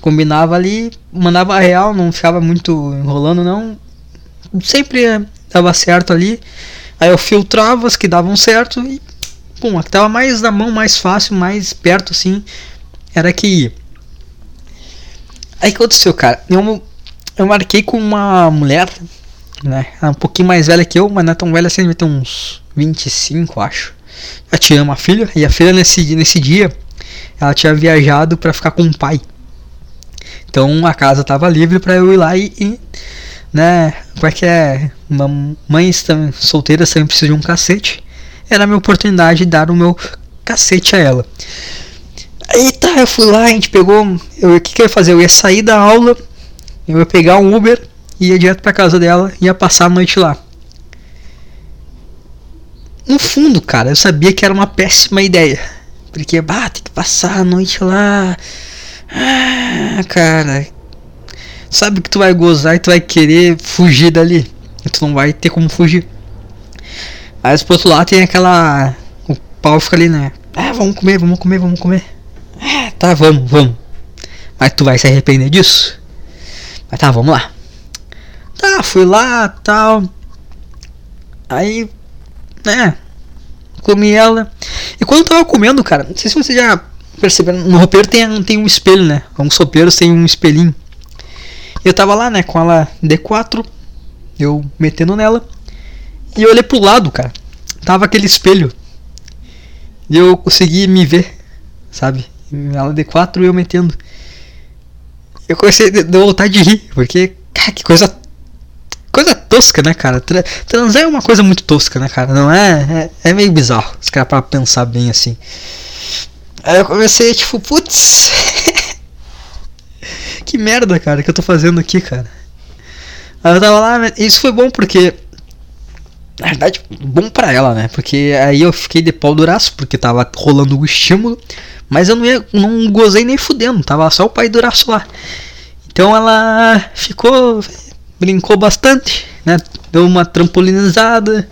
combinava ali, mandava real, não ficava muito enrolando não. Sempre dava certo ali. Aí eu filtrava as que davam certo e pum, a que tava mais na mão, mais fácil, mais perto assim, era que ia. Aí que aconteceu, cara? Eu, eu marquei com uma mulher, né? um pouquinho mais velha que eu, mas não é tão velha assim, vai ter uns 25, acho. Já tinha uma filha, e a filha nesse, nesse dia, ela tinha viajado para ficar com o pai. Então a casa tava livre para eu ir lá e, e né? Porque é mães solteiras também precisam de um cacete. Era a minha oportunidade de dar o meu cacete a ela. Aí tá, eu fui lá, a gente pegou. O que, que eu ia fazer? Eu ia sair da aula, eu ia pegar um Uber, ia direto pra casa dela, ia passar a noite lá. No fundo, cara, eu sabia que era uma péssima ideia. Porque, bah, tem que passar a noite lá. Ah, cara, sabe que tu vai gozar e tu vai querer fugir dali. E tu não vai ter como fugir. Aí por outro lado tem aquela. O pau fica ali, né? Ah, vamos comer, vamos comer, vamos comer. Ah, tá, vamos, vamos. Mas tu vai se arrepender disso? Mas tá, vamos lá. Tá, fui lá, tal. Aí, né? Comi ela. E quando eu tava comendo, cara, não sei se você já percebeu, no roupeiro tem, tem um espelho, né? Alguns roupeiros tem um espelhinho. Eu tava lá, né, com ela D4, eu metendo nela, e eu olhei pro lado, cara. Tava aquele espelho. E eu consegui me ver, sabe? Ela D4 e eu metendo. Eu comecei a vontade de rir, porque, cara, que coisa. Coisa tosca, né, cara? Transar é uma coisa muito tosca, né, cara? Não é? É, é meio bizarro, se cara pra pensar bem assim. Aí eu comecei, tipo, putz. Que merda, cara, que eu tô fazendo aqui, cara. Aí eu tava lá, isso foi bom porque. Na verdade, bom pra ela, né? Porque aí eu fiquei de pau duraço, porque tava rolando o estímulo. Mas eu não ia. Não gozei nem fudendo, tava só o pai duraço lá. Então ela ficou, brincou bastante, né? Deu uma trampolinizada,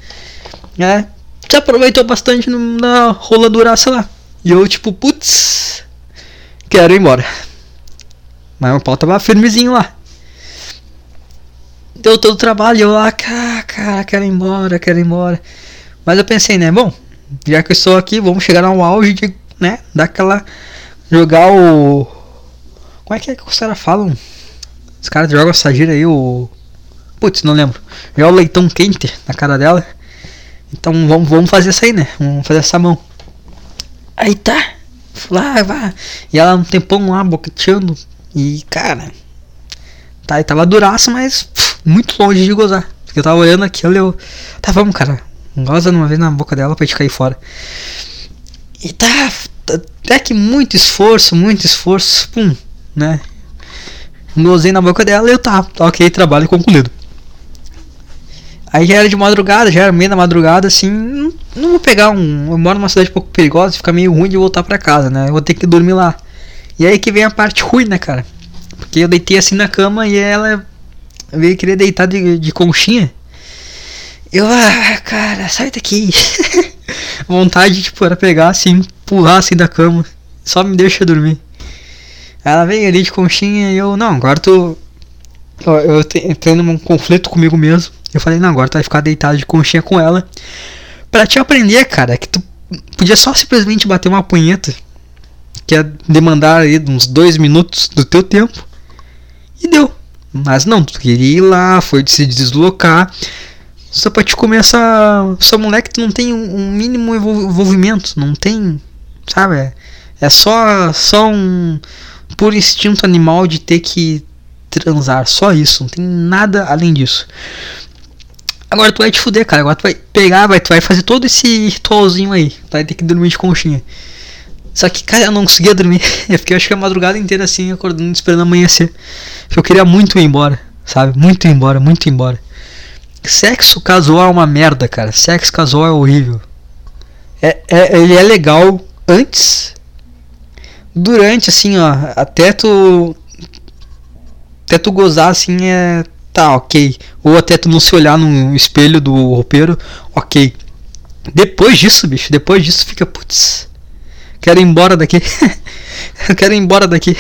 né? Se aproveitou bastante na rola duraça lá. E eu, tipo, putz, quero ir embora. Mas o pau tava firmezinho lá. Deu todo o trabalho, eu lá, cara, quero ir embora, quero ir embora. Mas eu pensei, né, bom, já que eu estou aqui, vamos chegar ao auge de, né, daquela. Jogar o. Como é que é que os caras falam? Os caras jogam essa gira aí, o. Putz, não lembro. Joga o leitão quente na cara dela. Então vamos, vamos fazer isso aí, né? Vamos fazer essa mão. Aí tá. Lá, vai. E ela um tempão lá, boqueteando. E, cara. Tá, tava duraça, mas pff, muito longe de gozar. Porque eu tava olhando aquilo e eu. Tá, vamos, cara. Goza uma vez na boca dela pra gente cair fora. E tá. Até que muito esforço, muito esforço. Pum, né? Gozei na boca dela e eu tá. Ok, trabalho concluído. Aí já era de madrugada, já era meio da madrugada, assim. Não vou pegar um. Eu moro numa cidade um pouco perigosa, fica meio ruim de voltar pra casa, né? Eu vou ter que dormir lá. E aí que vem a parte ruim, né, cara? Porque eu deitei assim na cama e ela veio querer deitar de, de conchinha. Eu, ah, cara, sai daqui. vontade, tipo, era pegar assim, pular assim da cama. Só me deixa dormir. Ela veio ali de conchinha e eu, não, agora tu. Eu, eu entrei num conflito comigo mesmo. Eu falei, não, agora tu vai ficar deitado de conchinha com ela. Pra te aprender, cara, que tu podia só simplesmente bater uma punheta. Que ia demandar aí uns dois minutos do teu tempo. E deu. Mas não, tu queria ir lá, foi de se deslocar. Só pra te comer essa. Essa moleque, tu não tem um mínimo envolvimento. Não tem. Sabe? É, é só, só um puro instinto animal de ter que transar. Só isso. Não tem nada além disso. Agora tu vai te fuder, cara. Agora tu vai pegar, vai, tu vai fazer todo esse ritualzinho aí. Tu vai ter que dormir de conchinha. Só que, cara, eu não conseguia dormir. Eu fiquei acho que a madrugada inteira assim, acordando, esperando amanhecer. Eu queria muito ir embora, sabe? Muito ir embora, muito ir embora. Sexo casual é uma merda, cara. Sexo casual é horrível. É, é, ele é legal antes, durante, assim, ó. Até tu. Até tu gozar, assim, é. Tá, ok. Ou até tu não se olhar no espelho do roupeiro, ok. Depois disso, bicho, depois disso fica, putz. Quero ir embora daqui. quero ir embora daqui.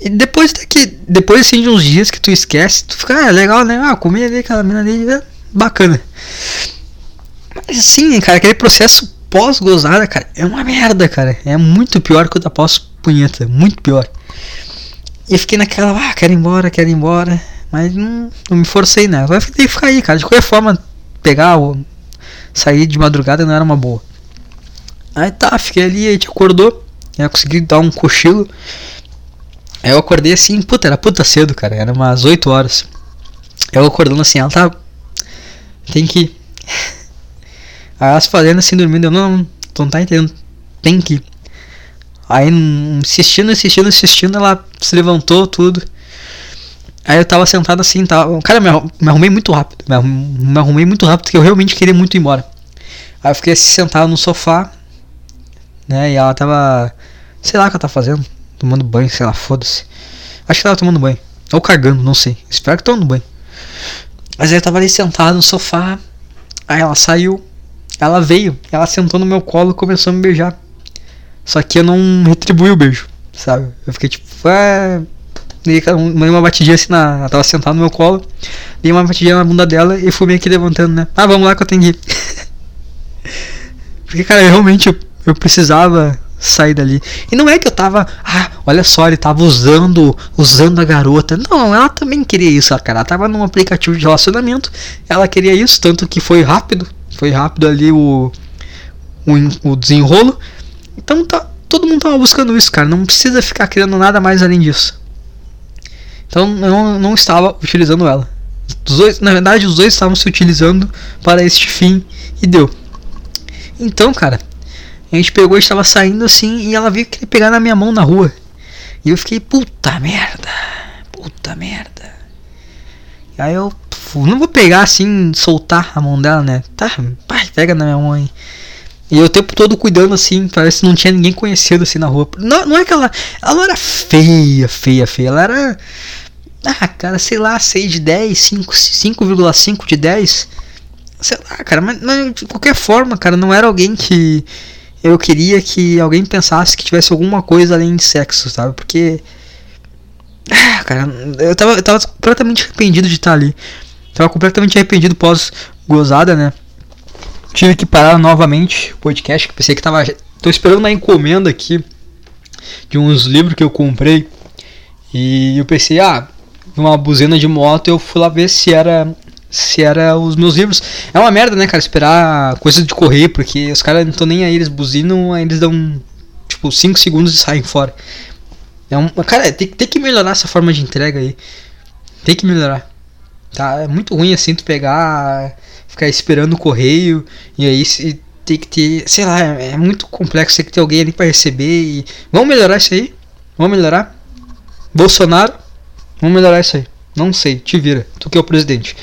E depois daqui, depois assim de uns dias que tu esquece, tu fica, ah, legal, né? Ah, comi ali aquela mina ali, é bacana. Mas assim, cara, aquele processo pós-gozada, cara, é uma merda, cara. É muito pior que o da pós-punheta, muito pior. E eu fiquei naquela, ah, quero ir embora, quero ir embora. Mas não, não me forcei, né? Vai ficar aí, cara. De qualquer forma, pegar ou sair de madrugada não era uma boa. Aí tá, fiquei ali, a gente acordou. Eu consegui dar um cochilo. Aí eu acordei assim, puta, era puta cedo, cara. Era umas 8 horas. Eu acordando assim, ela tá. Tem que ir. Aí elas fazendo assim, dormindo. Eu não, não, não tá entendendo. Tem que ir. Aí insistindo, insistindo, insistindo, ela se levantou, tudo. Aí eu tava sentado assim, tava. Cara, me, me arrumei muito rápido. Me, me arrumei muito rápido porque eu realmente queria muito ir embora. Aí eu fiquei assim, sentado no sofá. Né? E ela tava. Sei lá o que ela tá fazendo tomando banho, sei lá, foda-se. Acho que ela tava tomando banho. Ou cagando, não sei. Espero que tomando banho. Mas eu tava ali sentado no sofá. Aí ela saiu. Ela veio. Ela sentou no meu colo e começou a me beijar. Só que eu não retribuí o beijo, sabe? Eu fiquei tipo, é. Dei uma batidinha assim na. Ela tava sentada no meu colo. Dei uma batidinha na bunda dela e fui meio que levantando, né? Ah, vamos lá que eu tenho que ir. Porque, cara, realmente eu, eu precisava sair dali. E não é que eu tava, ah, olha só, ele tava usando, usando a garota. Não, ela também queria isso, cara. Ela tava num aplicativo de relacionamento, ela queria isso, tanto que foi rápido, foi rápido ali o, o, o desenrolo. Então tá, todo mundo tava buscando isso, cara. Não precisa ficar criando nada mais além disso. Então eu não, não estava utilizando ela. Os dois, na verdade, os dois estavam se utilizando para este fim e deu. Então, cara, a gente pegou, estava saindo assim e ela veio querer pegar na minha mão na rua. E eu fiquei, puta merda, puta merda. E aí eu não vou pegar assim, soltar a mão dela, né? Tá, pai, pega na minha mão aí. E eu o tempo todo cuidando assim, parece que não tinha ninguém conhecido assim na rua. Não, não é que ela. Ela não era feia, feia, feia. Ela era. Ah, cara, sei lá, 6 de 10, 5,5 de 10. Sei lá, cara, mas, mas de qualquer forma, cara, não era alguém que eu queria que alguém pensasse que tivesse alguma coisa além de sexo, sabe? Porque. Ah, cara, eu tava, eu tava completamente arrependido de estar ali. Tava completamente arrependido pós-gozada, né? Tive que parar novamente o podcast, que pensei que tava. Tô esperando uma encomenda aqui de uns livros que eu comprei. E eu pensei, ah, numa buzina de moto eu fui lá ver se era se era os meus livros. É uma merda, né, cara, esperar coisa de correr, porque os caras não estão nem aí, eles buzinam, aí eles dão tipo 5 segundos e saem fora. É um, cara, tem, tem que melhorar essa forma de entrega aí. Tem que melhorar. Tá? É muito ruim assim tu pegar, ficar esperando o correio e aí se, tem que ter, sei lá, é, é muito complexo, tem que ter alguém ali para receber e vamos melhorar isso aí? Vamos melhorar? Bolsonaro, vamos melhorar isso aí. Não sei, te vira, tu que é o presidente.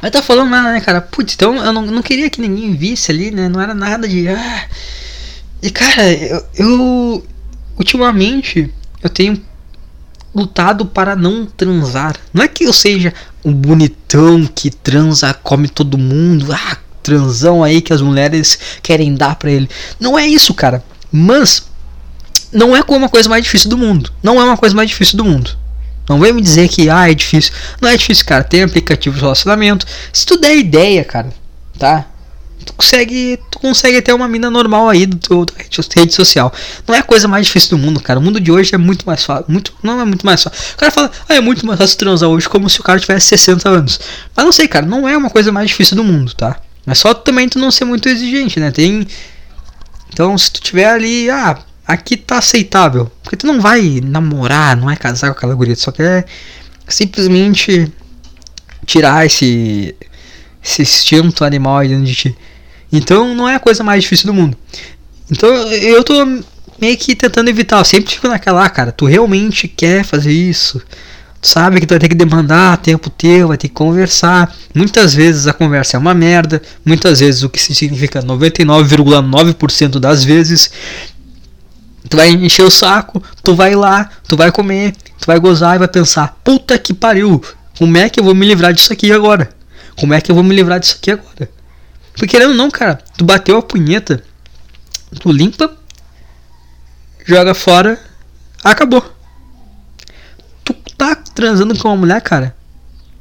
Mas tá falando nada, né, cara? Putz, então eu não, não queria que ninguém visse ali, né? Não era nada de. Ah. E cara, eu, eu. Ultimamente eu tenho lutado para não transar. Não é que eu seja um bonitão que transa, come todo mundo. Ah, transão aí que as mulheres querem dar para ele. Não é isso, cara. Mas não é como a coisa mais difícil do mundo. Não é uma coisa mais difícil do mundo. Não vem me dizer que ah, é difícil. Não é difícil, cara. Tem aplicativo de relacionamento. Se tu der ideia, cara, tá? Tu consegue, tu consegue ter uma mina normal aí do teu rede social. Não é a coisa mais difícil do mundo, cara. O mundo de hoje é muito mais fácil. Muito, não é muito mais fácil. O cara fala, ah, é muito mais fácil transar hoje como se o cara tivesse 60 anos. Mas não sei, cara. Não é uma coisa mais difícil do mundo, tá? É só também tu não ser muito exigente, né? Tem. Então, se tu tiver ali, ah, aqui tá aceitável. Porque tu não vai namorar, não é casar com aquela guria, tu só quer simplesmente tirar esse, esse instinto animal aí dentro de ti. Então não é a coisa mais difícil do mundo. Então eu tô meio que tentando evitar. Eu sempre fico naquela, ah, cara, tu realmente quer fazer isso? Tu sabe que tu vai ter que demandar tempo teu, vai ter que conversar. Muitas vezes a conversa é uma merda. Muitas vezes o que significa 99,9% das vezes Tu vai encher o saco, tu vai lá, tu vai comer, tu vai gozar e vai pensar: puta que pariu, como é que eu vou me livrar disso aqui agora? Como é que eu vou me livrar disso aqui agora? Porque querendo não, cara, tu bateu a punheta, tu limpa, joga fora, acabou. Tu tá transando com uma mulher, cara,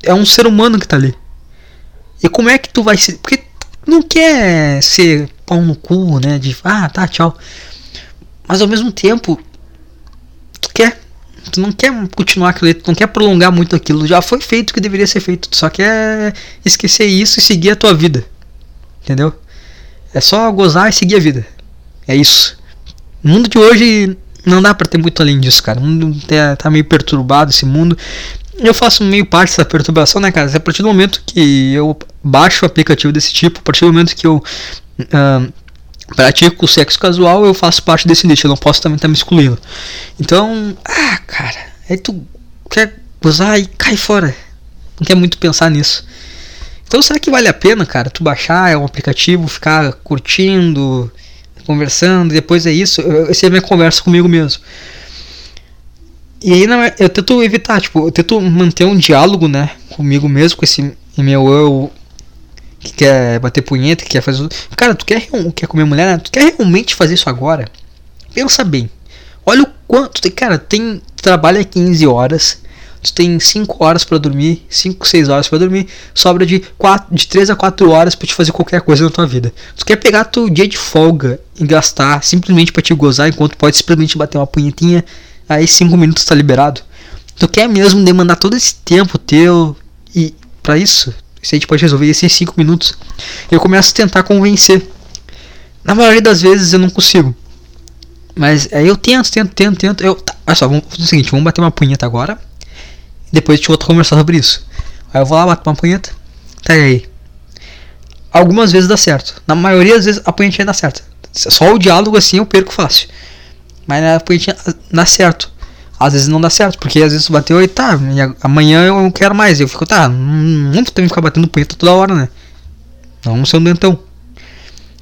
é um ser humano que tá ali. E como é que tu vai ser. Porque não quer ser pau no cu, né? De ah, tá, tchau. Mas ao mesmo tempo, tu quer. Tu não quer continuar aquilo, tu não quer prolongar muito aquilo. Já foi feito o que deveria ser feito. Tu só quer esquecer isso e seguir a tua vida. Entendeu? É só gozar e seguir a vida. É isso. No mundo de hoje não dá para ter muito além disso, cara. O mundo tá, tá meio perturbado esse mundo. Eu faço meio parte dessa perturbação, né, cara? A partir do momento que eu baixo o aplicativo desse tipo, a partir do momento que eu uh, pratico o sexo casual, eu faço parte desse nicho, eu não posso também estar tá me excluindo. Então, ah, cara, aí tu quer usar e cai fora. Não quer muito pensar nisso. Então, será que vale a pena, cara, tu baixar um aplicativo, ficar curtindo, conversando, depois é isso? Essa é a minha conversa comigo mesmo. E aí, eu tento evitar, tipo, eu tento manter um diálogo, né, comigo mesmo, com esse meu eu que quer bater punheta, que quer fazer. Cara, tu quer, quer comer mulher? Né? Tu quer realmente fazer isso agora? Pensa bem. Olha o quanto. Tu, cara, tem, tu trabalha 15 horas. Tu tem 5 horas para dormir, 5, 6 horas para dormir, sobra de, 4, de 3 a 4 horas para te fazer qualquer coisa na tua vida. Tu quer pegar teu dia de folga e gastar simplesmente para te gozar enquanto pode simplesmente bater uma punhetinha, aí 5 minutos tá liberado. Tu quer mesmo demandar todo esse tempo teu e para isso? Se a gente pode resolver isso em 5 minutos. Eu começo a tentar convencer. Na maioria das vezes eu não consigo. Mas aí eu tento, tento, tento, tento. Eu, tá, olha só, vamos fazer o seguinte: vamos bater uma punheta agora. Depois volta a conversar sobre isso. Aí eu vou lá, bato uma punheta. Tá aí. Algumas vezes dá certo. Na maioria das vezes a punhetinha dá certo. Só o diálogo assim eu perco fácil. Mas a punhetinha dá certo às vezes não dá certo, porque às vezes tu bateu e tá, e amanhã eu quero mais. Eu fico, tá, não vamos também ficar batendo punheta toda hora, né? Não ser um dentão.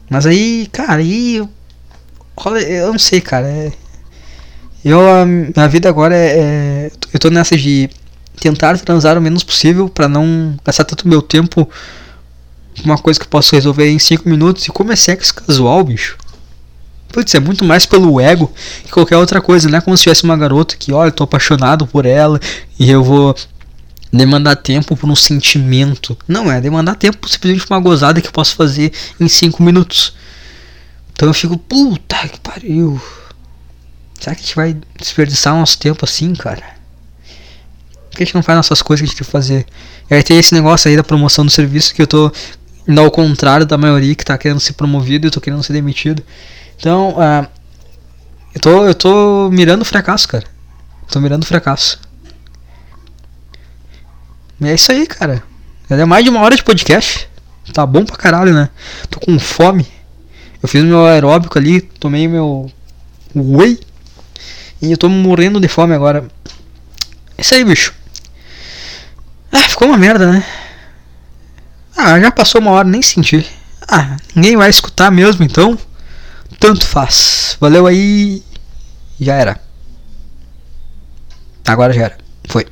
Mas aí, cara, aí. Eu não sei, cara. É, eu, a minha vida agora é, é. Eu tô nessa de tentar transar o menos possível para não gastar tanto meu tempo com uma coisa que eu posso resolver em 5 minutos. E como é sexo casual, bicho. Putz, é muito mais pelo ego que qualquer outra coisa, não é como se tivesse uma garota que, olha, tô apaixonado por ela e eu vou demandar tempo por um sentimento. Não, é demandar tempo simplesmente uma gozada que eu posso fazer em 5 minutos. Então eu fico, puta que pariu. Será que a gente vai desperdiçar nosso tempo assim, cara? Por que a gente não faz nossas coisas que a gente tem que fazer? E aí tem esse negócio aí da promoção do serviço que eu tô indo ao contrário da maioria que tá querendo ser promovido e eu tô querendo ser demitido. Então, uh, eu, tô, eu tô mirando o fracasso, cara. Tô mirando o fracasso. E é isso aí, cara. Já é mais de uma hora de podcast. Tá bom pra caralho, né? Tô com fome. Eu fiz meu aeróbico ali, tomei meu whey. E eu tô morrendo de fome agora. É isso aí, bicho. Ah, ficou uma merda, né? Ah, já passou uma hora, nem senti. Ah, ninguém vai escutar mesmo, então. Tanto faz. Valeu aí. Já era. Agora já era. Foi.